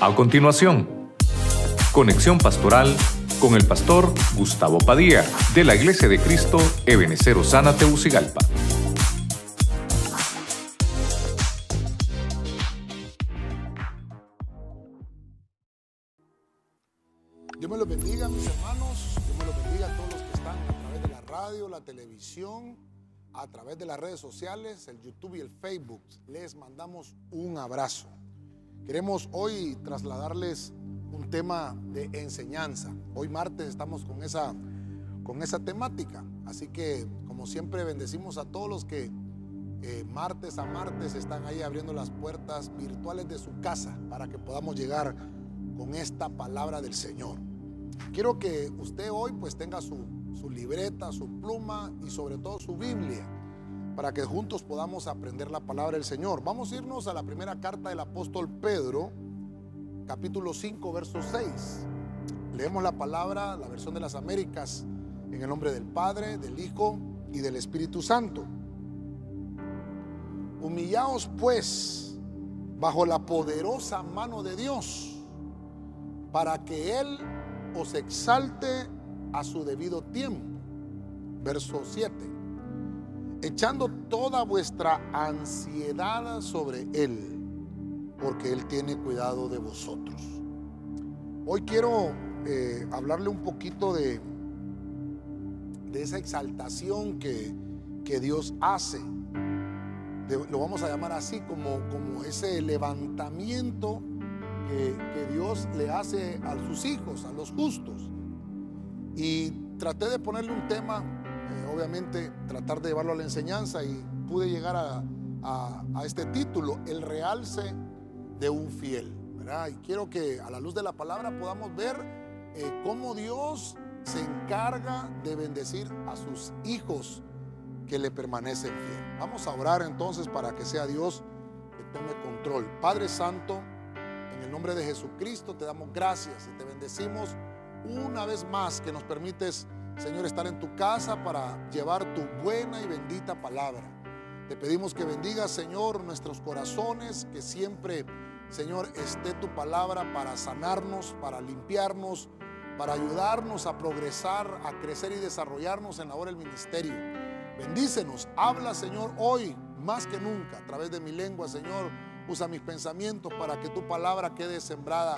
A continuación, conexión pastoral con el pastor Gustavo Padilla de la Iglesia de Cristo Ebenecer Osana Teucigalpa. Dios me los bendiga, mis hermanos. Dios me los bendiga a todos los que están a través de la radio, la televisión, a través de las redes sociales, el YouTube y el Facebook. Les mandamos un abrazo. Queremos hoy trasladarles un tema de enseñanza. Hoy martes estamos con esa, con esa temática. Así que, como siempre, bendecimos a todos los que eh, martes a martes están ahí abriendo las puertas virtuales de su casa para que podamos llegar con esta palabra del Señor. Quiero que usted hoy pues tenga su, su libreta, su pluma y sobre todo su Biblia para que juntos podamos aprender la palabra del Señor. Vamos a irnos a la primera carta del apóstol Pedro, capítulo 5, verso 6. Leemos la palabra, la versión de las Américas, en el nombre del Padre, del Hijo y del Espíritu Santo. Humillaos pues bajo la poderosa mano de Dios, para que Él os exalte a su debido tiempo. Verso 7. Echando toda vuestra ansiedad sobre Él porque Él tiene cuidado de vosotros. Hoy quiero eh, hablarle un poquito de, de esa exaltación que, que Dios hace. lo vamos a llamar así, como, como ese levantamiento que, que, Dios le hace a sus hijos, a los justos. Y traté de ponerle un tema, eh, obviamente tratar de llevarlo a la enseñanza y pude llegar a, a, este título, el realce de un fiel. Y quiero que a la luz de la palabra podamos ver eh, cómo Dios se encarga de bendecir a sus hijos que le permanecen fiel. Vamos a orar entonces para que sea Dios que tome control. Padre Santo, en el nombre de Jesucristo te damos gracias y te bendecimos una vez más que nos permites, Señor, estar en tu casa para llevar tu buena y bendita palabra. Te pedimos que bendiga, Señor, nuestros corazones, que siempre Señor, esté tu palabra para sanarnos, para limpiarnos, para ayudarnos a progresar, a crecer y desarrollarnos en la hora del ministerio. Bendícenos, habla Señor hoy más que nunca a través de mi lengua, Señor. Usa mis pensamientos para que tu palabra quede sembrada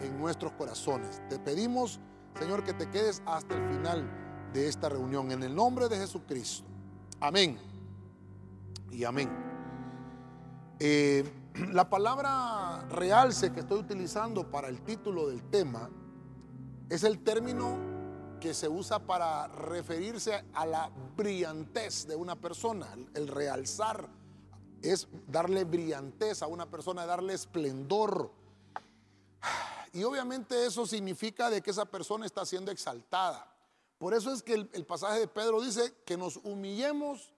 en nuestros corazones. Te pedimos, Señor, que te quedes hasta el final de esta reunión. En el nombre de Jesucristo. Amén. Y amén. Eh, la palabra realce que estoy utilizando para el título del tema es el término que se usa para referirse a la brillantez de una persona. El realzar es darle brillantez a una persona, darle esplendor. Y obviamente eso significa de que esa persona está siendo exaltada. Por eso es que el, pasaje de Pedro dice que nos humillemos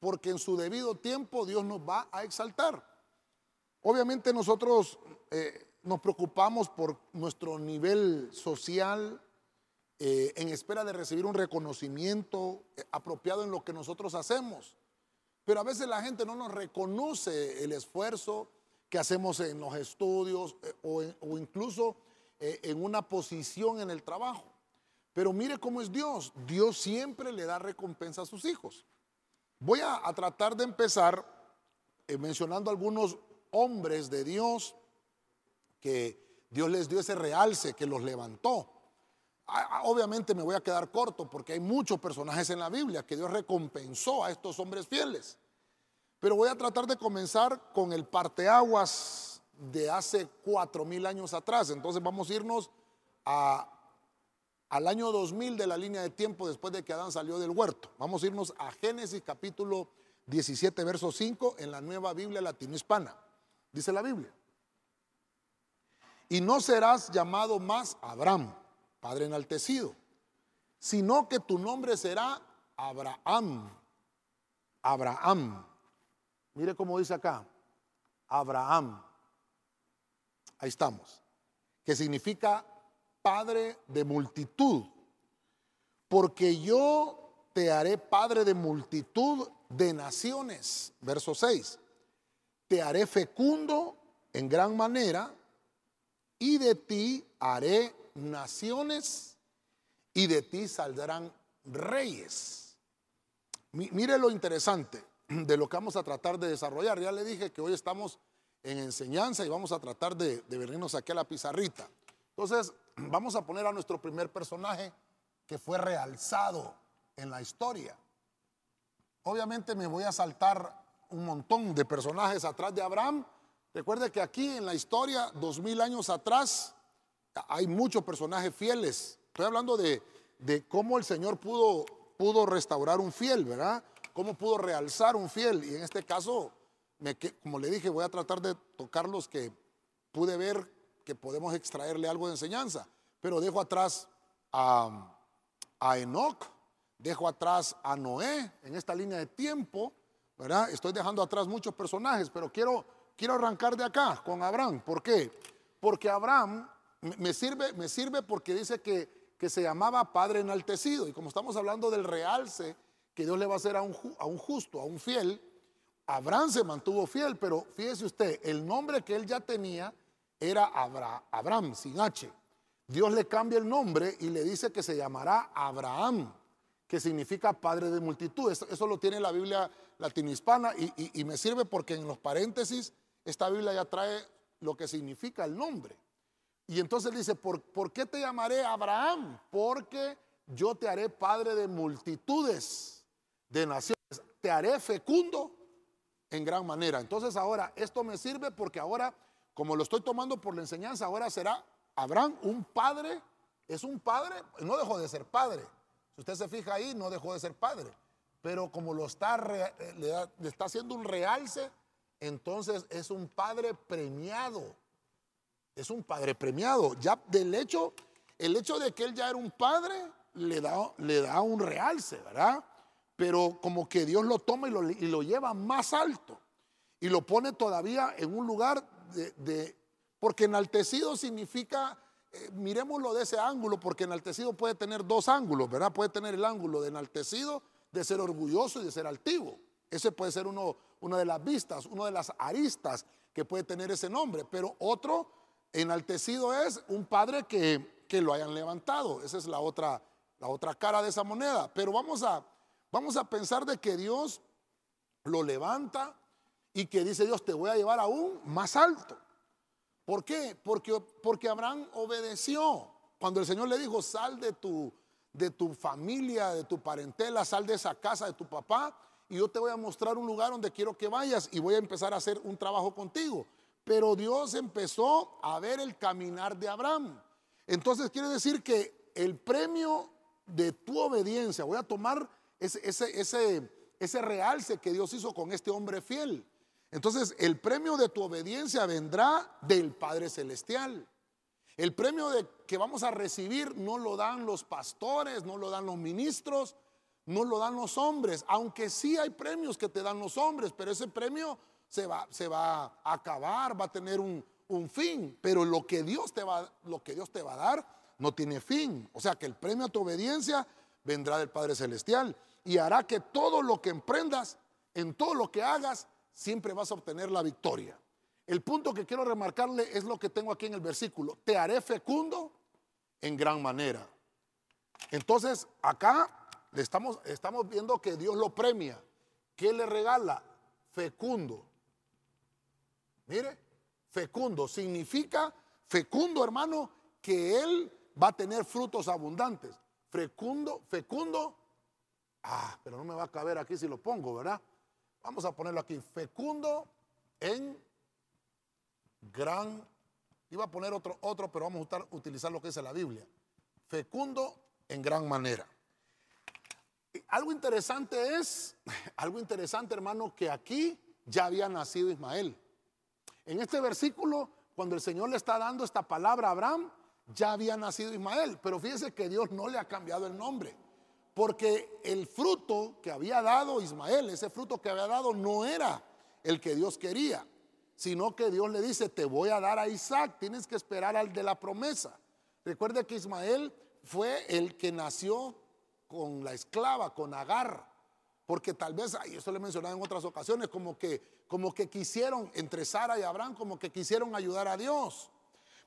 porque en su debido tiempo Dios nos va a exaltar. Obviamente nosotros eh, nos preocupamos por nuestro nivel social eh, en espera de recibir un reconocimiento eh, apropiado en lo que nosotros hacemos. Pero a veces la gente no nos reconoce el esfuerzo que hacemos en los estudios o, o, incluso en una posición en el trabajo. Pero mire cómo es Dios. Dios siempre le da recompensa a sus hijos. Voy a, a tratar de empezar mencionando algunos hombres de Dios que Dios les dio ese realce, que los levantó. Obviamente me voy a quedar corto porque hay muchos personajes en la Biblia que Dios recompensó a estos hombres fieles. Pero voy a tratar de comenzar con el parteaguas de hace cuatro mil años atrás. Entonces vamos a irnos a, al año 2000 de la línea de tiempo después de que Adán salió del huerto. Vamos a irnos a Génesis capítulo 17, verso 5 en la nueva Biblia latino-hispana dice la Biblia. Y no serás llamado más Abraham, Padre enaltecido, sino que tu nombre será Abraham. Abraham. Mire cómo dice acá. Abraham. Ahí estamos. Que significa padre de multitud. Porque yo te haré padre de multitud de naciones. Verso 6 te haré fecundo en gran manera y de ti haré naciones y de ti saldrán reyes. Mire lo interesante de lo que vamos a tratar de desarrollar. Ya le dije que hoy estamos en enseñanza y vamos a tratar de, de venirnos aquí a la pizarrita. Entonces, vamos a poner a nuestro primer personaje que fue realzado en la historia. Obviamente me voy a saltar un montón de personajes atrás de Abraham. Recuerde que aquí en la historia, dos mil años atrás, hay muchos personajes fieles. Estoy hablando de, de cómo el Señor pudo, pudo restaurar un fiel, ¿verdad? Cómo pudo realzar un fiel. Y en este caso, me, como le dije, voy a tratar de tocar los que pude ver que podemos extraerle algo de enseñanza. Pero dejo atrás a, a Enoch, dejo atrás a Noé en esta línea de tiempo, ¿verdad? Estoy dejando atrás muchos personajes, pero quiero, quiero arrancar de acá con Abraham. ¿Por qué? Porque Abraham me sirve, me sirve porque dice que, que se llamaba Padre enaltecido. Y como estamos hablando del realce que Dios le va a hacer a un, justo, a un fiel, Abraham se mantuvo fiel, pero fíjese usted, el nombre que él ya tenía era Abraham, sin H. Dios le cambia el nombre y le dice que se llamará Abraham, que significa padre de multitudes. Eso, lo tiene la Biblia latinohispana y, y, me sirve porque en los paréntesis esta Biblia ya trae lo que significa el nombre. Y entonces dice, ¿por, ¿por qué te llamaré Abraham? Porque yo te haré padre de multitudes de naciones. Te haré fecundo en gran manera. Entonces ahora esto me sirve porque ahora, como lo estoy tomando por la enseñanza, ahora será Abraham un padre, es un padre, no dejó de ser padre. Si usted se fija ahí, no dejó de ser padre. Pero como lo está, le, está haciendo un realce, entonces es un padre premiado. Es un padre premiado. Ya del hecho, el hecho de que él ya era un padre, le da, le da un realce, ¿verdad? Pero como que Dios lo toma y lo, y lo lleva más alto. Y lo pone todavía en un lugar de porque enaltecido significa, eh, miremoslo de ese ángulo, porque enaltecido puede tener dos ángulos, ¿verdad? Puede tener el ángulo de enaltecido, de ser orgulloso y de ser altivo. Ese puede ser uno, una de las vistas, una de las aristas que puede tener ese nombre. Pero otro, enaltecido es un padre que, que lo hayan levantado. Esa es la otra, la otra cara de esa moneda. Pero vamos a, vamos a pensar de que Dios lo levanta y que dice Dios, te voy a llevar aún más alto. ¿Por qué? Porque, porque Abraham obedeció. Cuando el Señor le dijo, sal de tu, de tu familia, de tu parentela, sal de esa casa de tu papá, y yo te voy a mostrar un lugar donde quiero que vayas y voy a empezar a hacer un trabajo contigo. Pero Dios empezó a ver el caminar de Abraham. Entonces quiere decir que el premio de tu obediencia, voy a tomar ese, ese, ese, ese realce que Dios hizo con este hombre fiel. Entonces, el premio de tu obediencia vendrá del Padre Celestial. El premio de, que vamos a recibir no lo dan los pastores, no lo dan los ministros, no lo dan los hombres, aunque sí hay premios que te dan los hombres, pero ese premio se va, se va a acabar, va a tener un, un fin, pero lo que, Dios te va, lo que Dios te va a dar no tiene fin. O sea que el premio a tu obediencia vendrá del Padre Celestial y hará que todo lo que emprendas, en todo lo que hagas, siempre vas a obtener la victoria. El punto que quiero remarcarle es lo que tengo aquí en el versículo. Te haré fecundo en gran manera. Entonces, acá estamos, estamos viendo que Dios lo premia. ¿Qué le regala? Fecundo. Mire, fecundo significa, fecundo hermano, que Él va a tener frutos abundantes. Fecundo, fecundo. Ah, pero no me va a caber aquí si lo pongo, ¿verdad? Vamos a ponerlo aquí, fecundo en gran, iba a poner otro, otro pero vamos a utilizar lo que dice la Biblia. Fecundo en gran manera. algo interesante es, algo interesante hermano, que aquí ya había nacido Ismael. En este versículo, cuando el Señor le está dando esta palabra a Abraham, ya había nacido Ismael, pero fíjese que Dios no le ha cambiado el nombre. Porque el fruto que había dado Ismael, ese fruto que había dado no era el que Dios quería, sino que Dios le dice, te voy a dar a Isaac, tienes que esperar al de la promesa. Recuerde que Ismael fue el que nació con la esclava, con Agar, porque tal vez, y esto le he mencionado en otras ocasiones, como que, como que quisieron, entre Sara y Abraham, como que quisieron ayudar a Dios.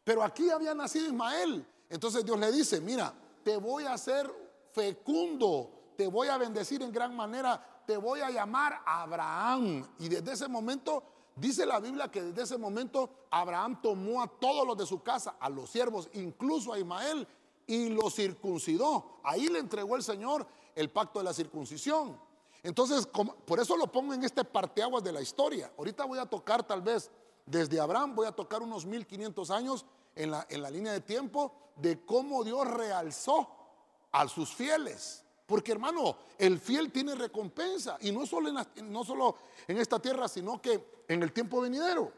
Pero aquí había nacido Ismael. Entonces Dios le dice, mira, te voy a hacer fecundo, te voy a bendecir en gran manera, te voy a llamar Abraham. Y desde ese momento, dice la Biblia que desde ese momento Abraham tomó a todos los de su casa, a los siervos, incluso a Ismael, y lo circuncidó. Ahí le entregó el Señor el pacto de la circuncisión. Entonces, por eso lo pongo en este parteaguas de la historia. Ahorita voy a tocar tal vez desde Abraham, voy a tocar unos 1500 años en la, en la línea de tiempo de cómo Dios realzó a sus fieles. Porque hermano, el fiel tiene recompensa y no solo en, no solo en esta tierra, sino que en el tiempo venidero.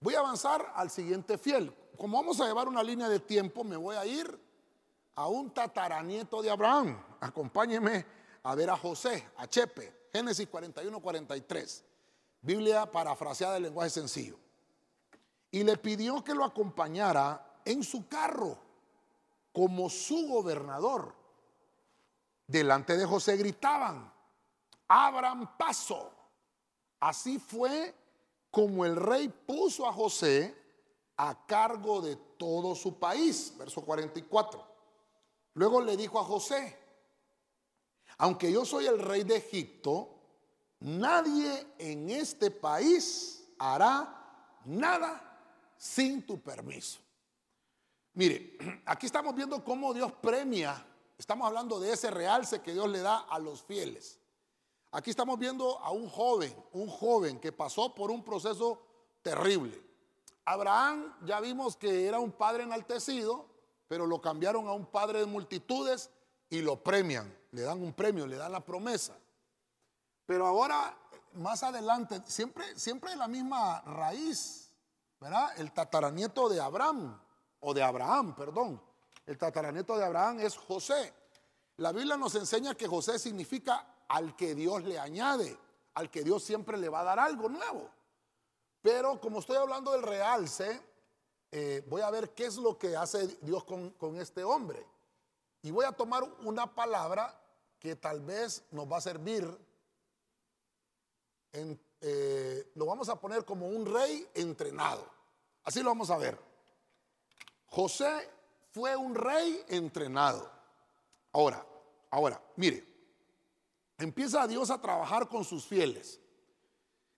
Voy a avanzar al siguiente fiel. Como vamos a llevar una línea de tiempo, me voy a ir a un tataranieto de Abraham. Acompáñeme a ver a José, a Chepe, Génesis 41, 43. Biblia parafraseada en lenguaje sencillo. Y le pidió que lo acompañara en su carro como su gobernador. Delante de José gritaban, abran paso. Así fue como el rey puso a José a cargo de todo su país. Verso 44. Luego le dijo a José, aunque yo soy el rey de Egipto, nadie en este país hará nada sin tu permiso. Mire, aquí estamos viendo cómo Dios premia, estamos hablando de ese realce que Dios le da a los fieles. Aquí estamos viendo a un joven, un joven que pasó por un proceso terrible. Abraham ya vimos que era un padre enaltecido, pero lo cambiaron a un padre de multitudes y lo premian, le dan un premio, le dan la promesa. Pero ahora, más adelante, siempre, siempre la misma raíz, ¿verdad? El tataranieto de Abraham, o de Abraham, perdón. El tataranieto de Abraham es José. La Biblia nos enseña que José significa al que Dios le añade, al que Dios siempre le va a dar algo nuevo. Pero como estoy hablando del realce, eh, voy a ver qué es lo que hace Dios con, este hombre. Y voy a tomar una palabra que tal vez nos va a servir. Eh, lo vamos a poner como un rey entrenado. Así lo vamos a ver. José fue un rey entrenado. Ahora, ahora, mire, empieza Dios a trabajar con sus fieles.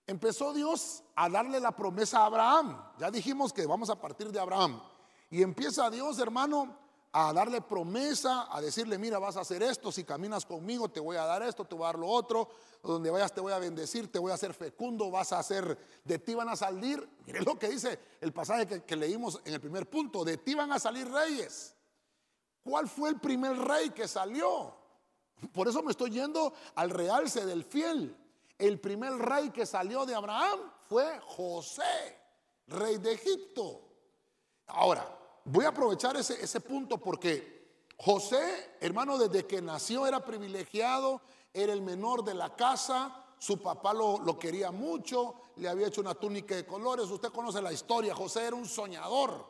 Empezó Dios a darle la promesa a Abraham. Ya dijimos que vamos a partir de Abraham. Y empieza Dios, hermano, a darle promesa, a decirle, mira, vas a hacer esto, si caminas conmigo te voy a dar esto, te voy a dar lo otro, donde vayas te voy a bendecir, te voy a hacer fecundo, vas a hacer, de ti van a salir, mire lo que dice el pasaje que, que leímos en el primer punto, de ti van a salir reyes. ¿Cuál fue el primer rey que salió? Por eso me estoy yendo al realce del fiel. El primer rey que salió de Abraham fue José, rey de Egipto. Ahora, voy a aprovechar ese, ese punto porque José, hermano, desde que nació era privilegiado, era el menor de la casa, su papá lo, lo, quería mucho, le había hecho una túnica de colores, usted conoce la historia, José era un soñador,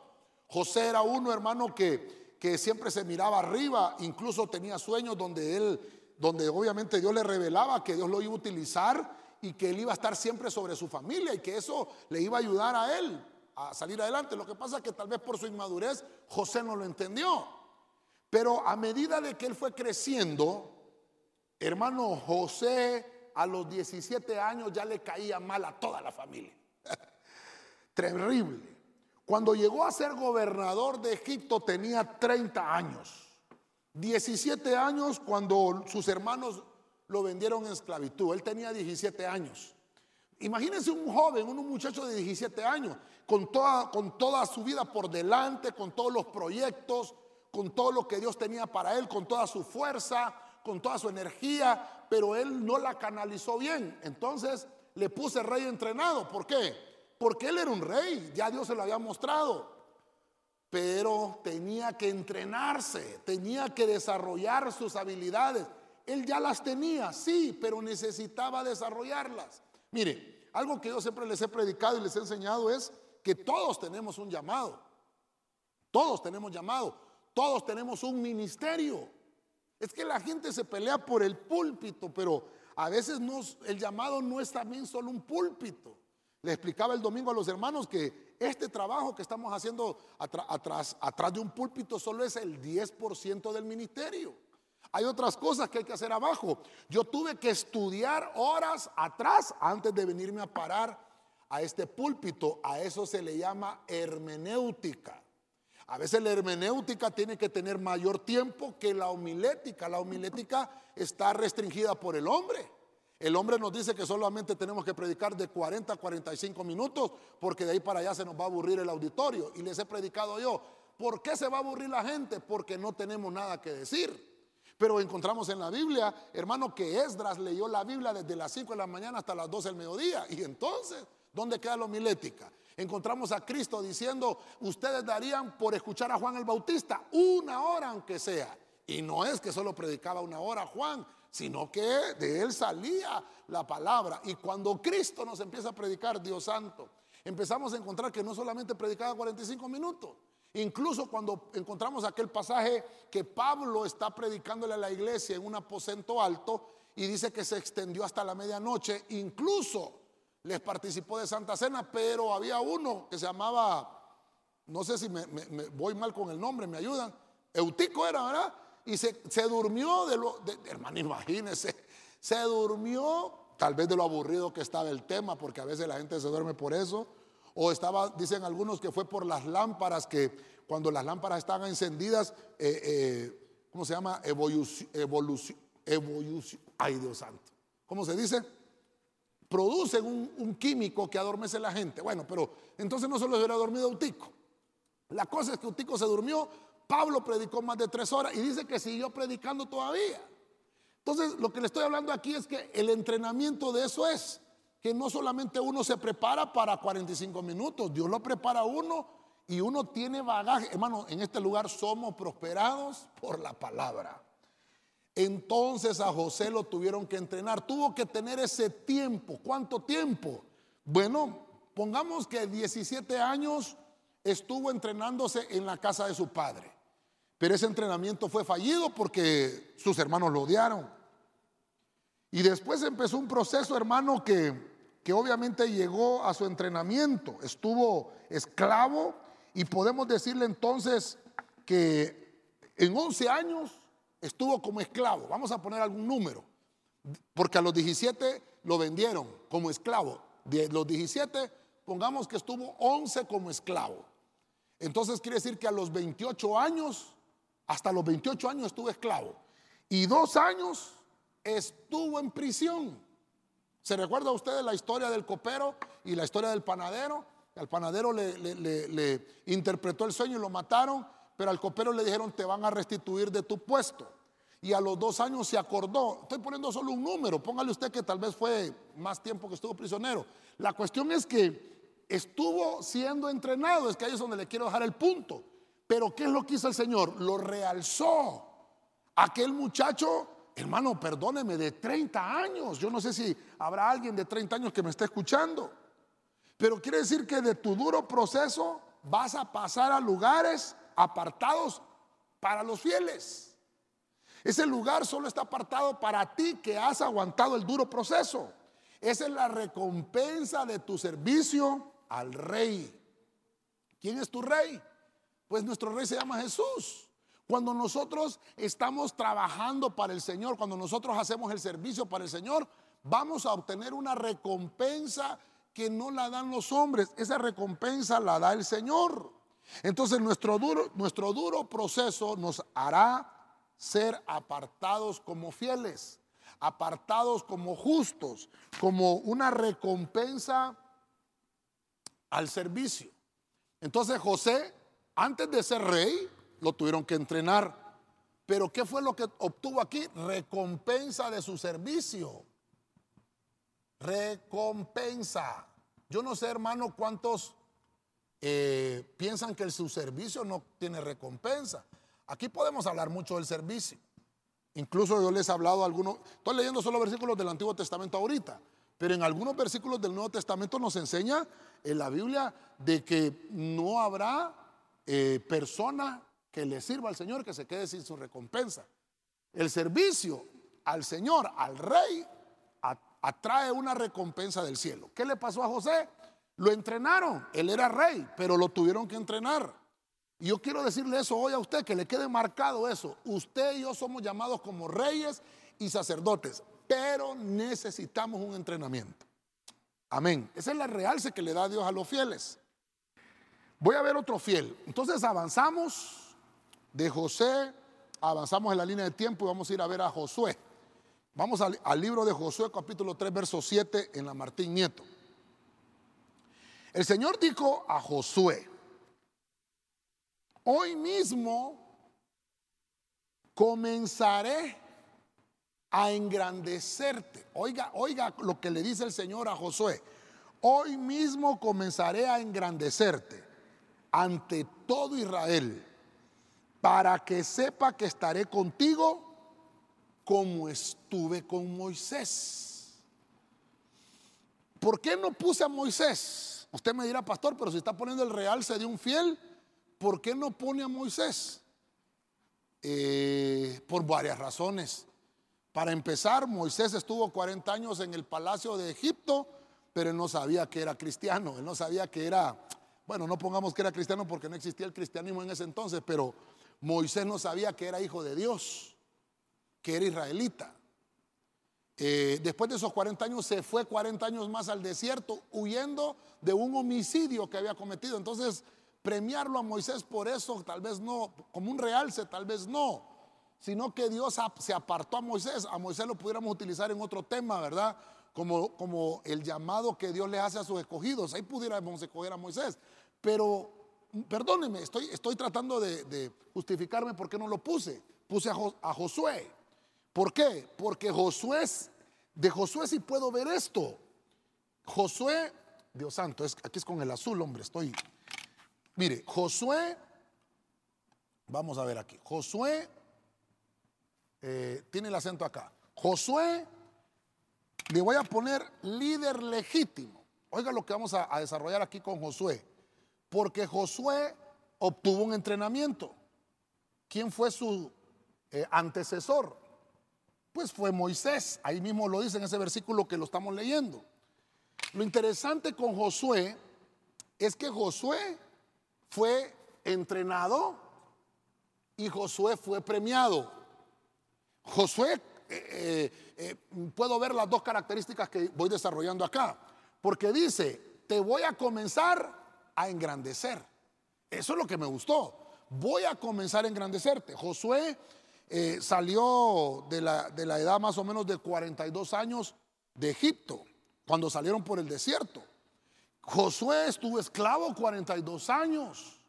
José era uno, hermano, que, que siempre se miraba arriba, incluso tenía sueños donde él donde obviamente Dios le revelaba que Dios lo iba a utilizar y que él iba a estar siempre sobre su familia y que eso le iba a ayudar a él a salir adelante. Lo que pasa es que tal vez por su inmadurez José no lo entendió. Pero a medida de que él fue creciendo, hermano José a los 17 años ya le caía mal a toda la familia. Terrible. Cuando llegó a ser gobernador de Egipto tenía 30 años. 17 años cuando sus hermanos lo vendieron en esclavitud. Él tenía 17 años. Imagínense un joven, un muchacho de 17 años, con toda, con toda su vida por delante, con todos los proyectos, con todo lo que Dios tenía para él, con toda su fuerza, con toda su energía, pero él no la canalizó bien. Entonces le puse rey entrenado. ¿Por qué? Porque él era un rey, ya Dios se lo había mostrado pero tenía que entrenarse, tenía que desarrollar sus habilidades. Él ya las tenía, sí, pero necesitaba desarrollarlas. Mire, algo que yo siempre les he predicado y les he enseñado es que todos tenemos un llamado. Todos tenemos llamado. Todos tenemos un ministerio. Es que la gente se pelea por el púlpito, pero a veces el llamado no es también solo un púlpito. Le explicaba el domingo a los hermanos que este trabajo que estamos haciendo atrás, de un púlpito solo es el 10% del ministerio. Hay otras cosas que hay que hacer abajo. Yo tuve que estudiar horas atrás antes de venirme a parar a este púlpito. A eso se le llama hermenéutica. A veces la hermenéutica tiene que tener mayor tiempo que la homilética. La homilética está restringida por el hombre. El hombre nos dice que solamente tenemos que predicar de 40 a 45 minutos porque de ahí para allá se nos va a aburrir el auditorio. Y les he predicado yo, ¿por qué se va a aburrir la gente? Porque no tenemos nada que decir. Pero encontramos en la Biblia, hermano, que Esdras leyó la Biblia desde las 5 de la mañana hasta las 12 del mediodía. Y entonces, ¿dónde queda la homilética? Encontramos a Cristo diciendo, ustedes darían por escuchar a Juan el Bautista una hora aunque sea. Y no es que solo predicaba una hora Juan, sino que de él salía la palabra. Y cuando Cristo nos empieza a predicar, Dios santo, empezamos a encontrar que no solamente predicaba 45 minutos, Incluso cuando encontramos aquel pasaje que Pablo está predicándole a la iglesia en un aposento alto y dice que se extendió hasta la medianoche, incluso les participó de Santa Cena, pero había uno que se llamaba, no sé si me, voy mal con el nombre, me ayudan, Eutico era, ¿verdad? Y se, durmió de lo, hermano, imagínese, se durmió tal vez de lo aburrido que estaba el tema, porque a veces la gente se duerme por eso o estaba, dicen algunos que fue por las lámparas, que cuando las lámparas estaban encendidas, eh, eh, ¿cómo se llama? Evolución, evolución, ay Dios santo. ¿Cómo se dice? Producen un, químico que adormece la gente. Bueno, pero entonces no solo hubiera dormido Eutico. La cosa es que Eutico se durmió, Pablo predicó más de tres horas y dice que siguió predicando todavía. Entonces, lo que le estoy hablando aquí es que el entrenamiento de eso es que no solamente uno se prepara para 45 minutos, Dios lo prepara a uno y uno tiene bagaje. Hermano, en este lugar somos prosperados por la palabra. Entonces a José lo tuvieron que entrenar, tuvo que tener ese tiempo. ¿Cuánto tiempo? Bueno, pongamos que 17 años estuvo entrenándose en la casa de su padre. Pero ese entrenamiento fue fallido porque sus hermanos lo odiaron. Y después empezó un proceso, hermano, que, que obviamente llegó a su entrenamiento. Estuvo esclavo y podemos decirle entonces que en 11 años estuvo como esclavo. Vamos a poner algún número. Porque a los 17 lo vendieron como esclavo. Los 17, pongamos que estuvo 11 como esclavo. Entonces quiere decir que a los 28 años, hasta los 28 años estuvo esclavo. Y dos años estuvo en prisión. ¿Se recuerda usted la historia del copero y la historia del panadero? Al panadero le, interpretó el sueño y lo mataron, pero al copero le dijeron te van a restituir de tu puesto. Y a los dos años se acordó. Estoy poniendo solo un número, póngale usted que tal vez fue más tiempo que estuvo prisionero. La cuestión es que estuvo siendo entrenado, es que ahí es donde le quiero dejar el punto. Pero ¿qué es lo que hizo el Señor? Lo realzó. Aquel muchacho hermano, perdóneme, de 30 años. Yo no sé si habrá alguien de 30 años que me esté escuchando. Pero quiere decir que de tu duro proceso vas a pasar a lugares apartados para los fieles. Ese lugar solo está apartado para ti que has aguantado el duro proceso. Esa es la recompensa de tu servicio al rey. ¿Quién es tu rey? Pues nuestro rey se llama Jesús. Cuando nosotros estamos trabajando para el Señor, cuando nosotros hacemos el servicio para el Señor, vamos a obtener una recompensa que no la dan los hombres. Esa recompensa la da el Señor. Entonces nuestro duro, nuestro duro proceso nos hará ser apartados como fieles, apartados como justos, como una recompensa al servicio. Entonces José, antes de ser rey, lo tuvieron que entrenar. Pero ¿qué fue lo que obtuvo aquí? Recompensa de su servicio. Recompensa. Yo no sé, hermano, cuántos eh, piensan que su servicio no tiene recompensa. Aquí podemos hablar mucho del servicio. Incluso yo les he hablado algunos, estoy leyendo solo versículos del Antiguo Testamento ahorita, pero en algunos versículos del Nuevo Testamento nos enseña en la Biblia de que no habrá eh, persona que le sirva al Señor, que se quede sin su recompensa. El servicio al Señor, al rey, atrae una recompensa del cielo. ¿Qué le pasó a José? Lo entrenaron, él era rey, pero lo tuvieron que entrenar. Y yo quiero decirle eso hoy a usted, que le quede marcado eso. Usted y yo somos llamados como reyes y sacerdotes, pero necesitamos un entrenamiento. Amén. Esa es la realce que le da Dios a los fieles. Voy a ver otro fiel. Entonces avanzamos de José, avanzamos en la línea de tiempo y vamos a ir a ver a Josué. Vamos al, al libro de Josué capítulo 3, verso 7 en la Martín Nieto. El Señor dijo a Josué, hoy mismo comenzaré a engrandecerte. Oiga, oiga lo que le dice el Señor a Josué. Hoy mismo comenzaré a engrandecerte ante todo Israel, para que sepa que estaré contigo como estuve con Moisés. ¿Por qué no puse a Moisés? Usted me dirá, pastor, pero si está poniendo el realce de un fiel, ¿por qué no pone a Moisés? Eh, por varias razones. Para empezar, Moisés estuvo 40 años en el palacio de Egipto, pero él no sabía que era cristiano, él no sabía que era, bueno, no pongamos que era cristiano porque no existía el cristianismo en ese entonces, pero Moisés no sabía que era hijo de Dios, que era israelita. Eh, después de esos 40 años se fue 40 años más al desierto huyendo de un homicidio que había cometido. Entonces, premiarlo a Moisés por eso, tal vez no, como un realce, tal vez no sino que Dios se apartó a Moisés. A Moisés lo pudiéramos utilizar en otro tema, ¿verdad? Como, como el llamado que Dios le hace a sus escogidos. Ahí pudiéramos escoger a Moisés. Pero, perdóneme, estoy, estoy tratando de, justificarme por qué no lo puse. Puse a, Josué. ¿Por qué? Porque Josué, de Josué sí puedo ver esto. Josué, Dios santo, es, aquí es con el azul, hombre, estoy. Mire, Josué, vamos a ver aquí. Josué eh, tiene el acento acá. Josué, le voy a poner líder legítimo. Oiga lo que vamos a, desarrollar aquí con Josué. Porque Josué obtuvo un entrenamiento. ¿Quién fue su eh, antecesor? Pues fue Moisés. Ahí mismo lo dice en ese versículo que lo estamos leyendo. Lo interesante con Josué es que Josué fue entrenado y Josué fue premiado. Josué, eh, eh, eh, puedo ver las dos características que voy desarrollando acá, porque dice, te voy a comenzar a engrandecer. Eso es lo que me gustó. Voy a comenzar a engrandecerte. Josué salió de la, de la edad más o menos de 42 años de Egipto, cuando salieron por el desierto. Josué estuvo esclavo 42 años.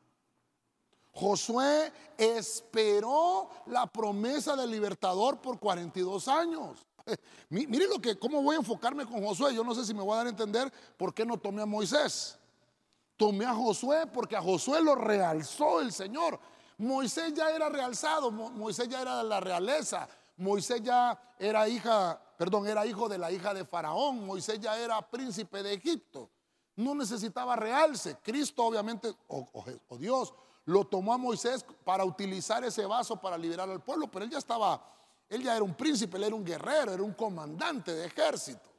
Josué esperó la promesa del libertador por 42 años. Mire lo que, cómo voy a enfocarme con Josué. Yo no sé si me voy a dar a entender por qué no tomé a Moisés. Tomé a Josué porque a Josué lo realzó el Señor. Moisés ya era realzado, Moisés ya era de la realeza, Moisés ya era hija, perdón, era hijo de la hija de Faraón, Moisés ya era príncipe de Egipto. No necesitaba realce. Cristo obviamente, o Dios, lo tomó a Moisés para utilizar ese vaso para liberar al pueblo, pero él ya estaba, él ya era un príncipe, él era un guerrero, era un comandante de ejércitos.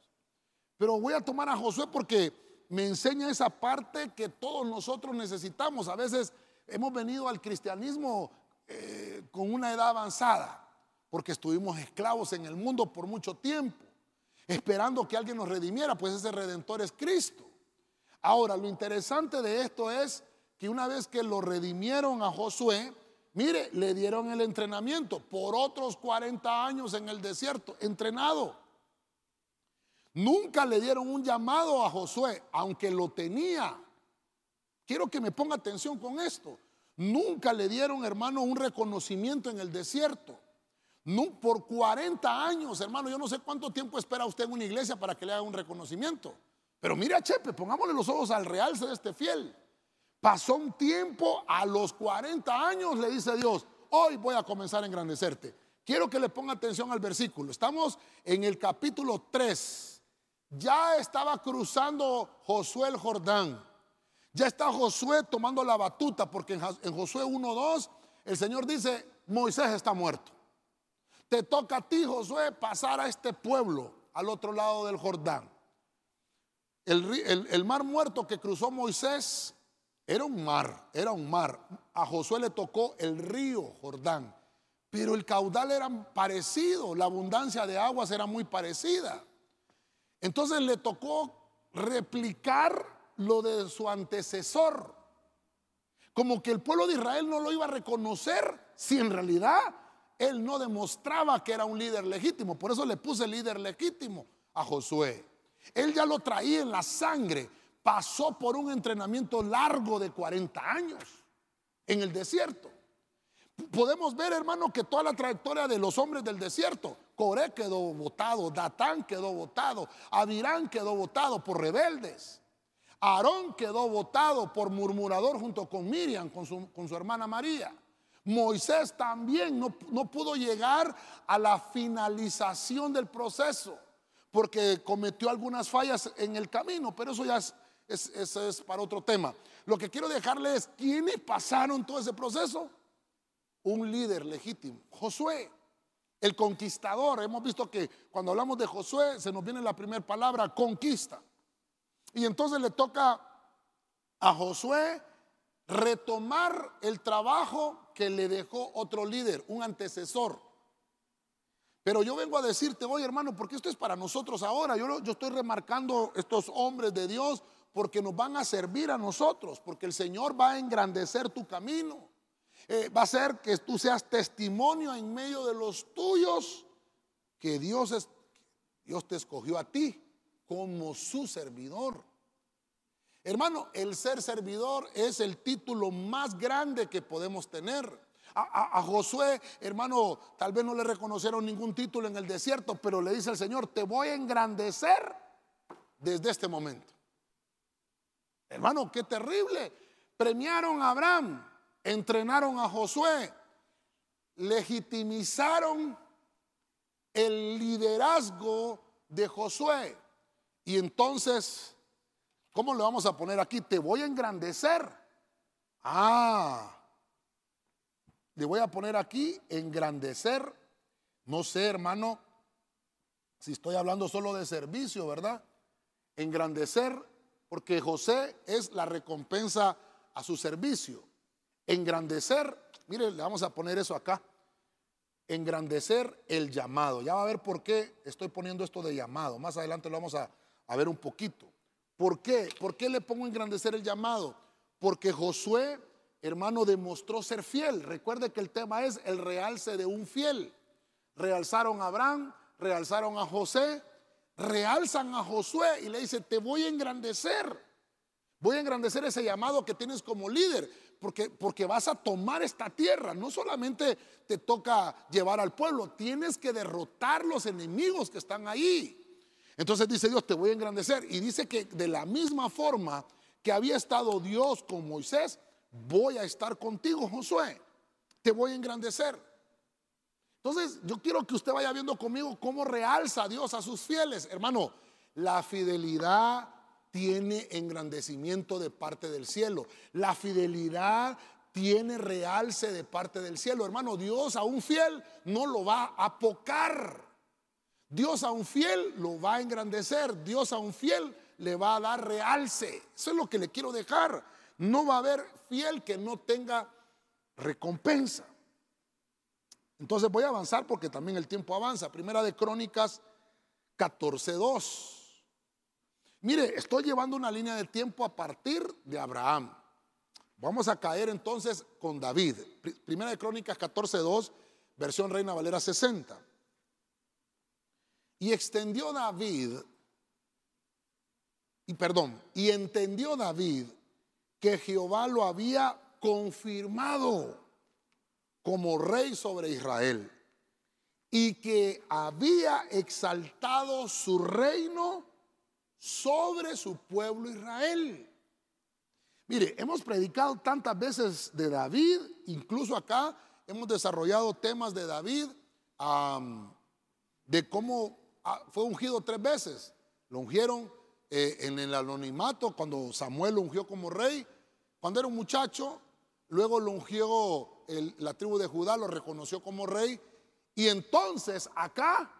Pero voy a tomar a Josué porque me enseña esa parte que todos nosotros necesitamos. A veces hemos venido al cristianismo eh, con una edad avanzada, porque estuvimos esclavos en el mundo por mucho tiempo, esperando que alguien nos redimiera, pues ese redentor es Cristo. Ahora, lo interesante de esto es que una vez que lo redimieron a Josué, mire, le dieron el entrenamiento por otros 40 años en el desierto, entrenado. Nunca le dieron un llamado a Josué, aunque lo tenía. Quiero que me ponga atención con esto. Nunca le dieron, hermano, un reconocimiento en el desierto. por 40 años, hermano, yo no sé cuánto tiempo espera usted en una iglesia para que le haga un reconocimiento. Pero mire a Chepe, pongámosle los ojos al realce de este fiel. Pasó un tiempo, a los 40 años le dice Dios, hoy voy a comenzar a engrandecerte. Quiero que le ponga atención al versículo. Estamos en el capítulo 3. Ya estaba cruzando Josué el Jordán. Ya está Josué tomando la batuta porque en Josué 1.2 el Señor dice, Moisés está muerto. Te toca a ti, Josué, pasar a este pueblo al otro lado del Jordán. El, mar muerto que cruzó Moisés era un mar, era un mar. A Josué le tocó el río Jordán, pero el caudal era parecido, la abundancia de aguas era muy parecida. Entonces le tocó replicar lo de su antecesor. Como que el pueblo de Israel no lo iba a reconocer si en realidad él no demostraba que era un líder legítimo. Por eso le puse líder legítimo a Josué. Él ya lo traía en la sangre. Pasó por un entrenamiento largo de 40 años en el desierto. Podemos ver, hermano, que toda la trayectoria de los hombres del desierto, Coré quedó votado, Datán quedó votado, Adirán quedó votado por rebeldes. Aarón quedó votado por murmurador junto con Miriam, con su, con su hermana María. Moisés también no, no, pudo llegar a la finalización del proceso porque cometió algunas fallas en el camino, pero eso ya es, para otro tema. Lo que quiero dejarle es, ¿quiénes pasaron todo ese proceso? Un líder legítimo, Josué, el conquistador. Hemos visto que cuando hablamos de Josué se nos viene la primera palabra, conquista. Y entonces le toca a Josué retomar el trabajo que le dejó otro líder, un antecesor. Pero yo vengo a decirte hoy, hermano, porque esto es para nosotros ahora. Yo, estoy remarcando estos hombres de Dios porque nos van a servir a nosotros, porque el Señor va a engrandecer tu camino. Eh, va a ser que tú seas testimonio en medio de los tuyos que Dios, es, Dios te escogió a ti como su servidor. Hermano, el ser servidor es el título más grande que podemos tener. A, Josué, hermano, tal vez no le reconocieron ningún título en el desierto, pero le dice el Señor, te voy a engrandecer desde este momento. Hermano, qué terrible. Premiaron a Abraham, entrenaron a Josué, legitimizaron el liderazgo de Josué. Y entonces, ¿cómo le vamos a poner aquí? Te voy a engrandecer. Ah, le voy a poner aquí engrandecer. No sé, hermano, si estoy hablando solo de servicio, ¿verdad? Engrandecer, porque José es la recompensa a su servicio. Engrandecer, mire, le vamos a poner eso acá. Engrandecer el llamado. Ya va a ver por qué estoy poniendo esto de llamado. Más adelante lo vamos a, a ver un poquito. ¿Por qué? ¿Por qué le pongo engrandecer el llamado? Porque Josué hermano, demostró ser fiel. Recuerde que el tema es el realce de un fiel. Realzaron a Abraham, realzaron a José, realzan a Josué y le dice, te voy a engrandecer. Voy a engrandecer ese llamado que tienes como líder, porque, porque vas a tomar esta tierra. No solamente te toca llevar al pueblo, tienes que derrotar los enemigos que están ahí. Entonces dice Dios, te voy a engrandecer. Y dice que de la misma forma que había estado Dios con Moisés, voy a estar contigo, Josué. Te voy a engrandecer. Entonces, yo quiero que usted vaya viendo conmigo cómo realza Dios a sus fieles. Hermano, la fidelidad tiene engrandecimiento de parte del cielo. La fidelidad tiene realce de parte del cielo. Hermano, Dios a un fiel no lo va a apocar. Dios a un fiel lo va a engrandecer. Dios a un fiel le va a dar realce. Eso es lo que le quiero dejar. No va a haber fiel que no tenga recompensa. Entonces voy a avanzar porque también el tiempo avanza. Primera de Crónicas 14.2. Mire, estoy llevando una línea de tiempo a partir de Abraham. Vamos a caer entonces con David. Primera de Crónicas 14.2, versión Reina Valera 60. Y extendió David, y perdón, y entendió David que Jehová lo había confirmado como rey sobre Israel y que había exaltado su reino sobre su pueblo Israel. Mire, hemos predicado tantas veces de David, incluso acá hemos desarrollado temas de David, de cómo ah, fue ungido tres veces. Lo ungieron eh, en el anonimato, cuando Samuel lo ungió como rey, cuando era un muchacho, luego lo ungió la tribu de Judá, lo reconoció como rey, y entonces acá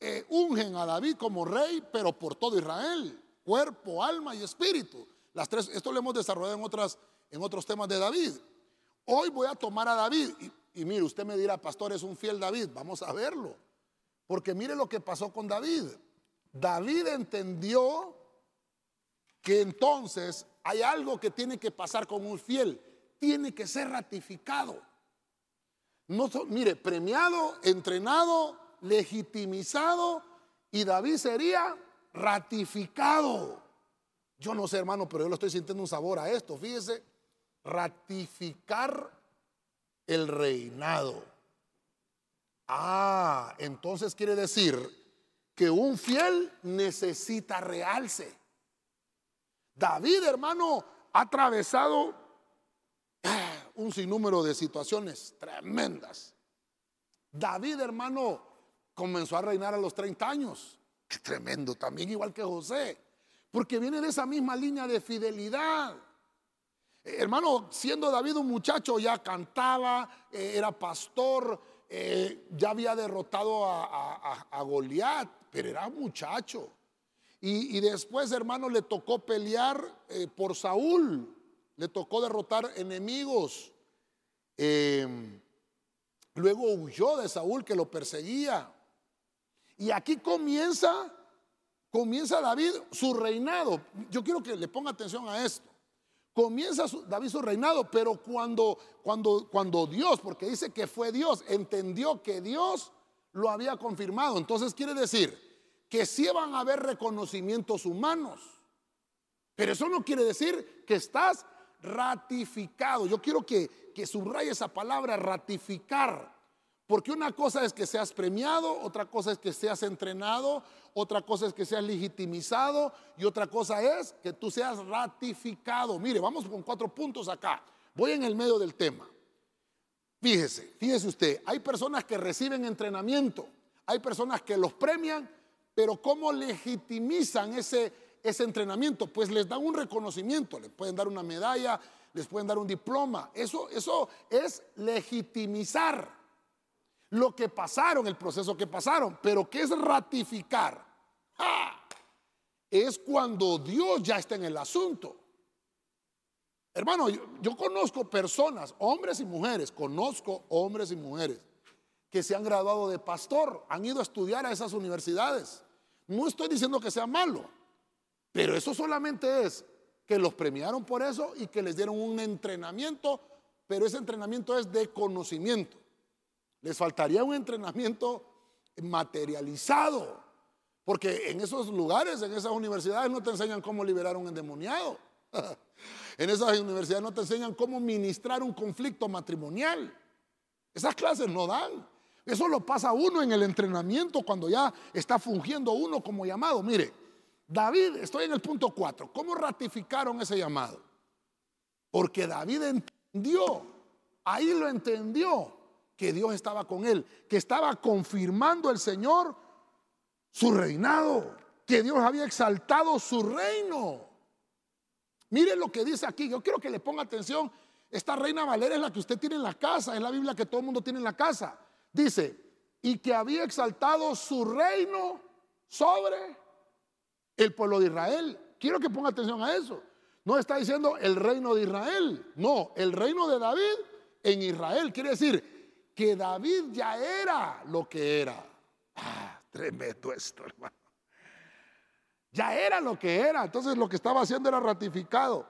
eh, ungen a David como rey, pero por todo Israel. cuerpo, alma y espíritu. Las tres, esto lo hemos desarrollado en, otras, en otros temas de David. Hoy voy a tomar a David y, y mire, usted me dirá, pastor, es un fiel David. Vamos a verlo. Porque mire lo que pasó con David. David entendió que entonces hay algo que tiene que pasar con un fiel. Tiene que ser ratificado. No, mire, premiado, entrenado, legitimizado y David sería ratificado. Yo no sé, hermano, pero yo lo estoy sintiendo un sabor a esto. Fíjese, ratificar el reinado. Ah, entonces quiere decir que un fiel necesita realce. David, hermano, ha atravesado ah, un sinnúmero de situaciones tremendas. David, hermano, comenzó a reinar a los 30 años. Qué tremendo, también igual que José. Porque viene de esa misma línea de fidelidad. Eh, hermano, siendo David un muchacho, ya cantaba, eh, era pastor, eh, ya había derrotado a, Goliat, pero era muchacho. Y, después, hermano, le tocó pelear por Saúl, le tocó derrotar enemigos. luego huyó de Saúl que lo perseguía. Y aquí comienza, comienza David su reinado. Yo quiero que le ponga atención a esto. Comienza David su reinado, pero cuando, cuando, cuando Dios, porque dice que fue Dios, entendió que Dios lo había confirmado. Entonces quiere decir que sí van a haber reconocimientos humanos. Pero eso no quiere decir que estás ratificado. Yo quiero que, que subraye esa palabra, ratificar. Porque una cosa es que seas premiado, otra cosa es que seas entrenado, otra cosa es que seas legitimizado y otra cosa es que tú seas ratificado. Mire, vamos con cuatro puntos acá. Voy en el medio del tema. Fíjese, fíjese usted, hay personas que reciben entrenamiento, hay personas que los premian, pero ¿cómo legitimizan ese, ese entrenamiento? Pues les dan un reconocimiento, les pueden dar una medalla, les pueden dar un diploma. Eso, eso es legitimizar lo que pasaron, el proceso que pasaron, pero ¿qué es ratificar? Es cuando Dios ya está en el asunto. Hermano, yo, conozco personas, hombres y mujeres, conozco hombres y mujeres que se han graduado de pastor, han ido a estudiar a esas universidades. No estoy diciendo que sea malo, pero eso solamente es que los premiaron por eso y que les dieron un entrenamiento, pero ese entrenamiento es de conocimiento. Les faltaría un entrenamiento materializado, porque en esos lugares, en esas universidades no te enseñan cómo liberar un endemoniado. en esas universidades no te enseñan cómo ministrar un conflicto matrimonial. Esas clases no dan. Eso lo pasa uno en el entrenamiento cuando ya está fungiendo uno como llamado. Mire, David, estoy en el punto 4. ¿Cómo ratificaron ese llamado? Porque David entendió, ahí lo entendió que Dios estaba con él, que estaba confirmando el Señor su reinado, que Dios había exaltado su reino. Miren lo que dice aquí, yo quiero que le ponga atención. Esta reina Valera es la que usted tiene en la casa, es la Biblia que todo el mundo tiene en la casa. Dice, y que había exaltado su reino sobre el pueblo de Israel. Quiero que ponga atención a eso. No está diciendo el reino de Israel, no, el reino de David en Israel. Quiere decir, que David ya era lo que era. Ah, tremendo esto, hermano. Ya era lo que era. Entonces lo que estaba haciendo era ratificado.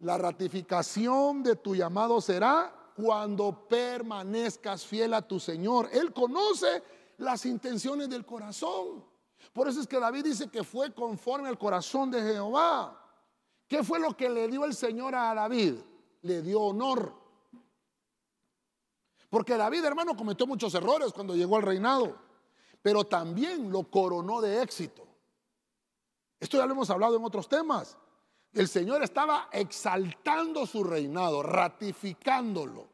La ratificación de tu llamado será cuando permanezcas fiel a tu Señor. Él conoce las intenciones del corazón. Por eso es que David dice que fue conforme al corazón de Jehová. ¿Qué fue lo que le dio el Señor a David? Le dio honor. Porque David, hermano, cometió muchos errores cuando llegó al reinado, pero también lo coronó de éxito. Esto ya lo hemos hablado en otros temas. El Señor estaba exaltando su reinado, ratificándolo.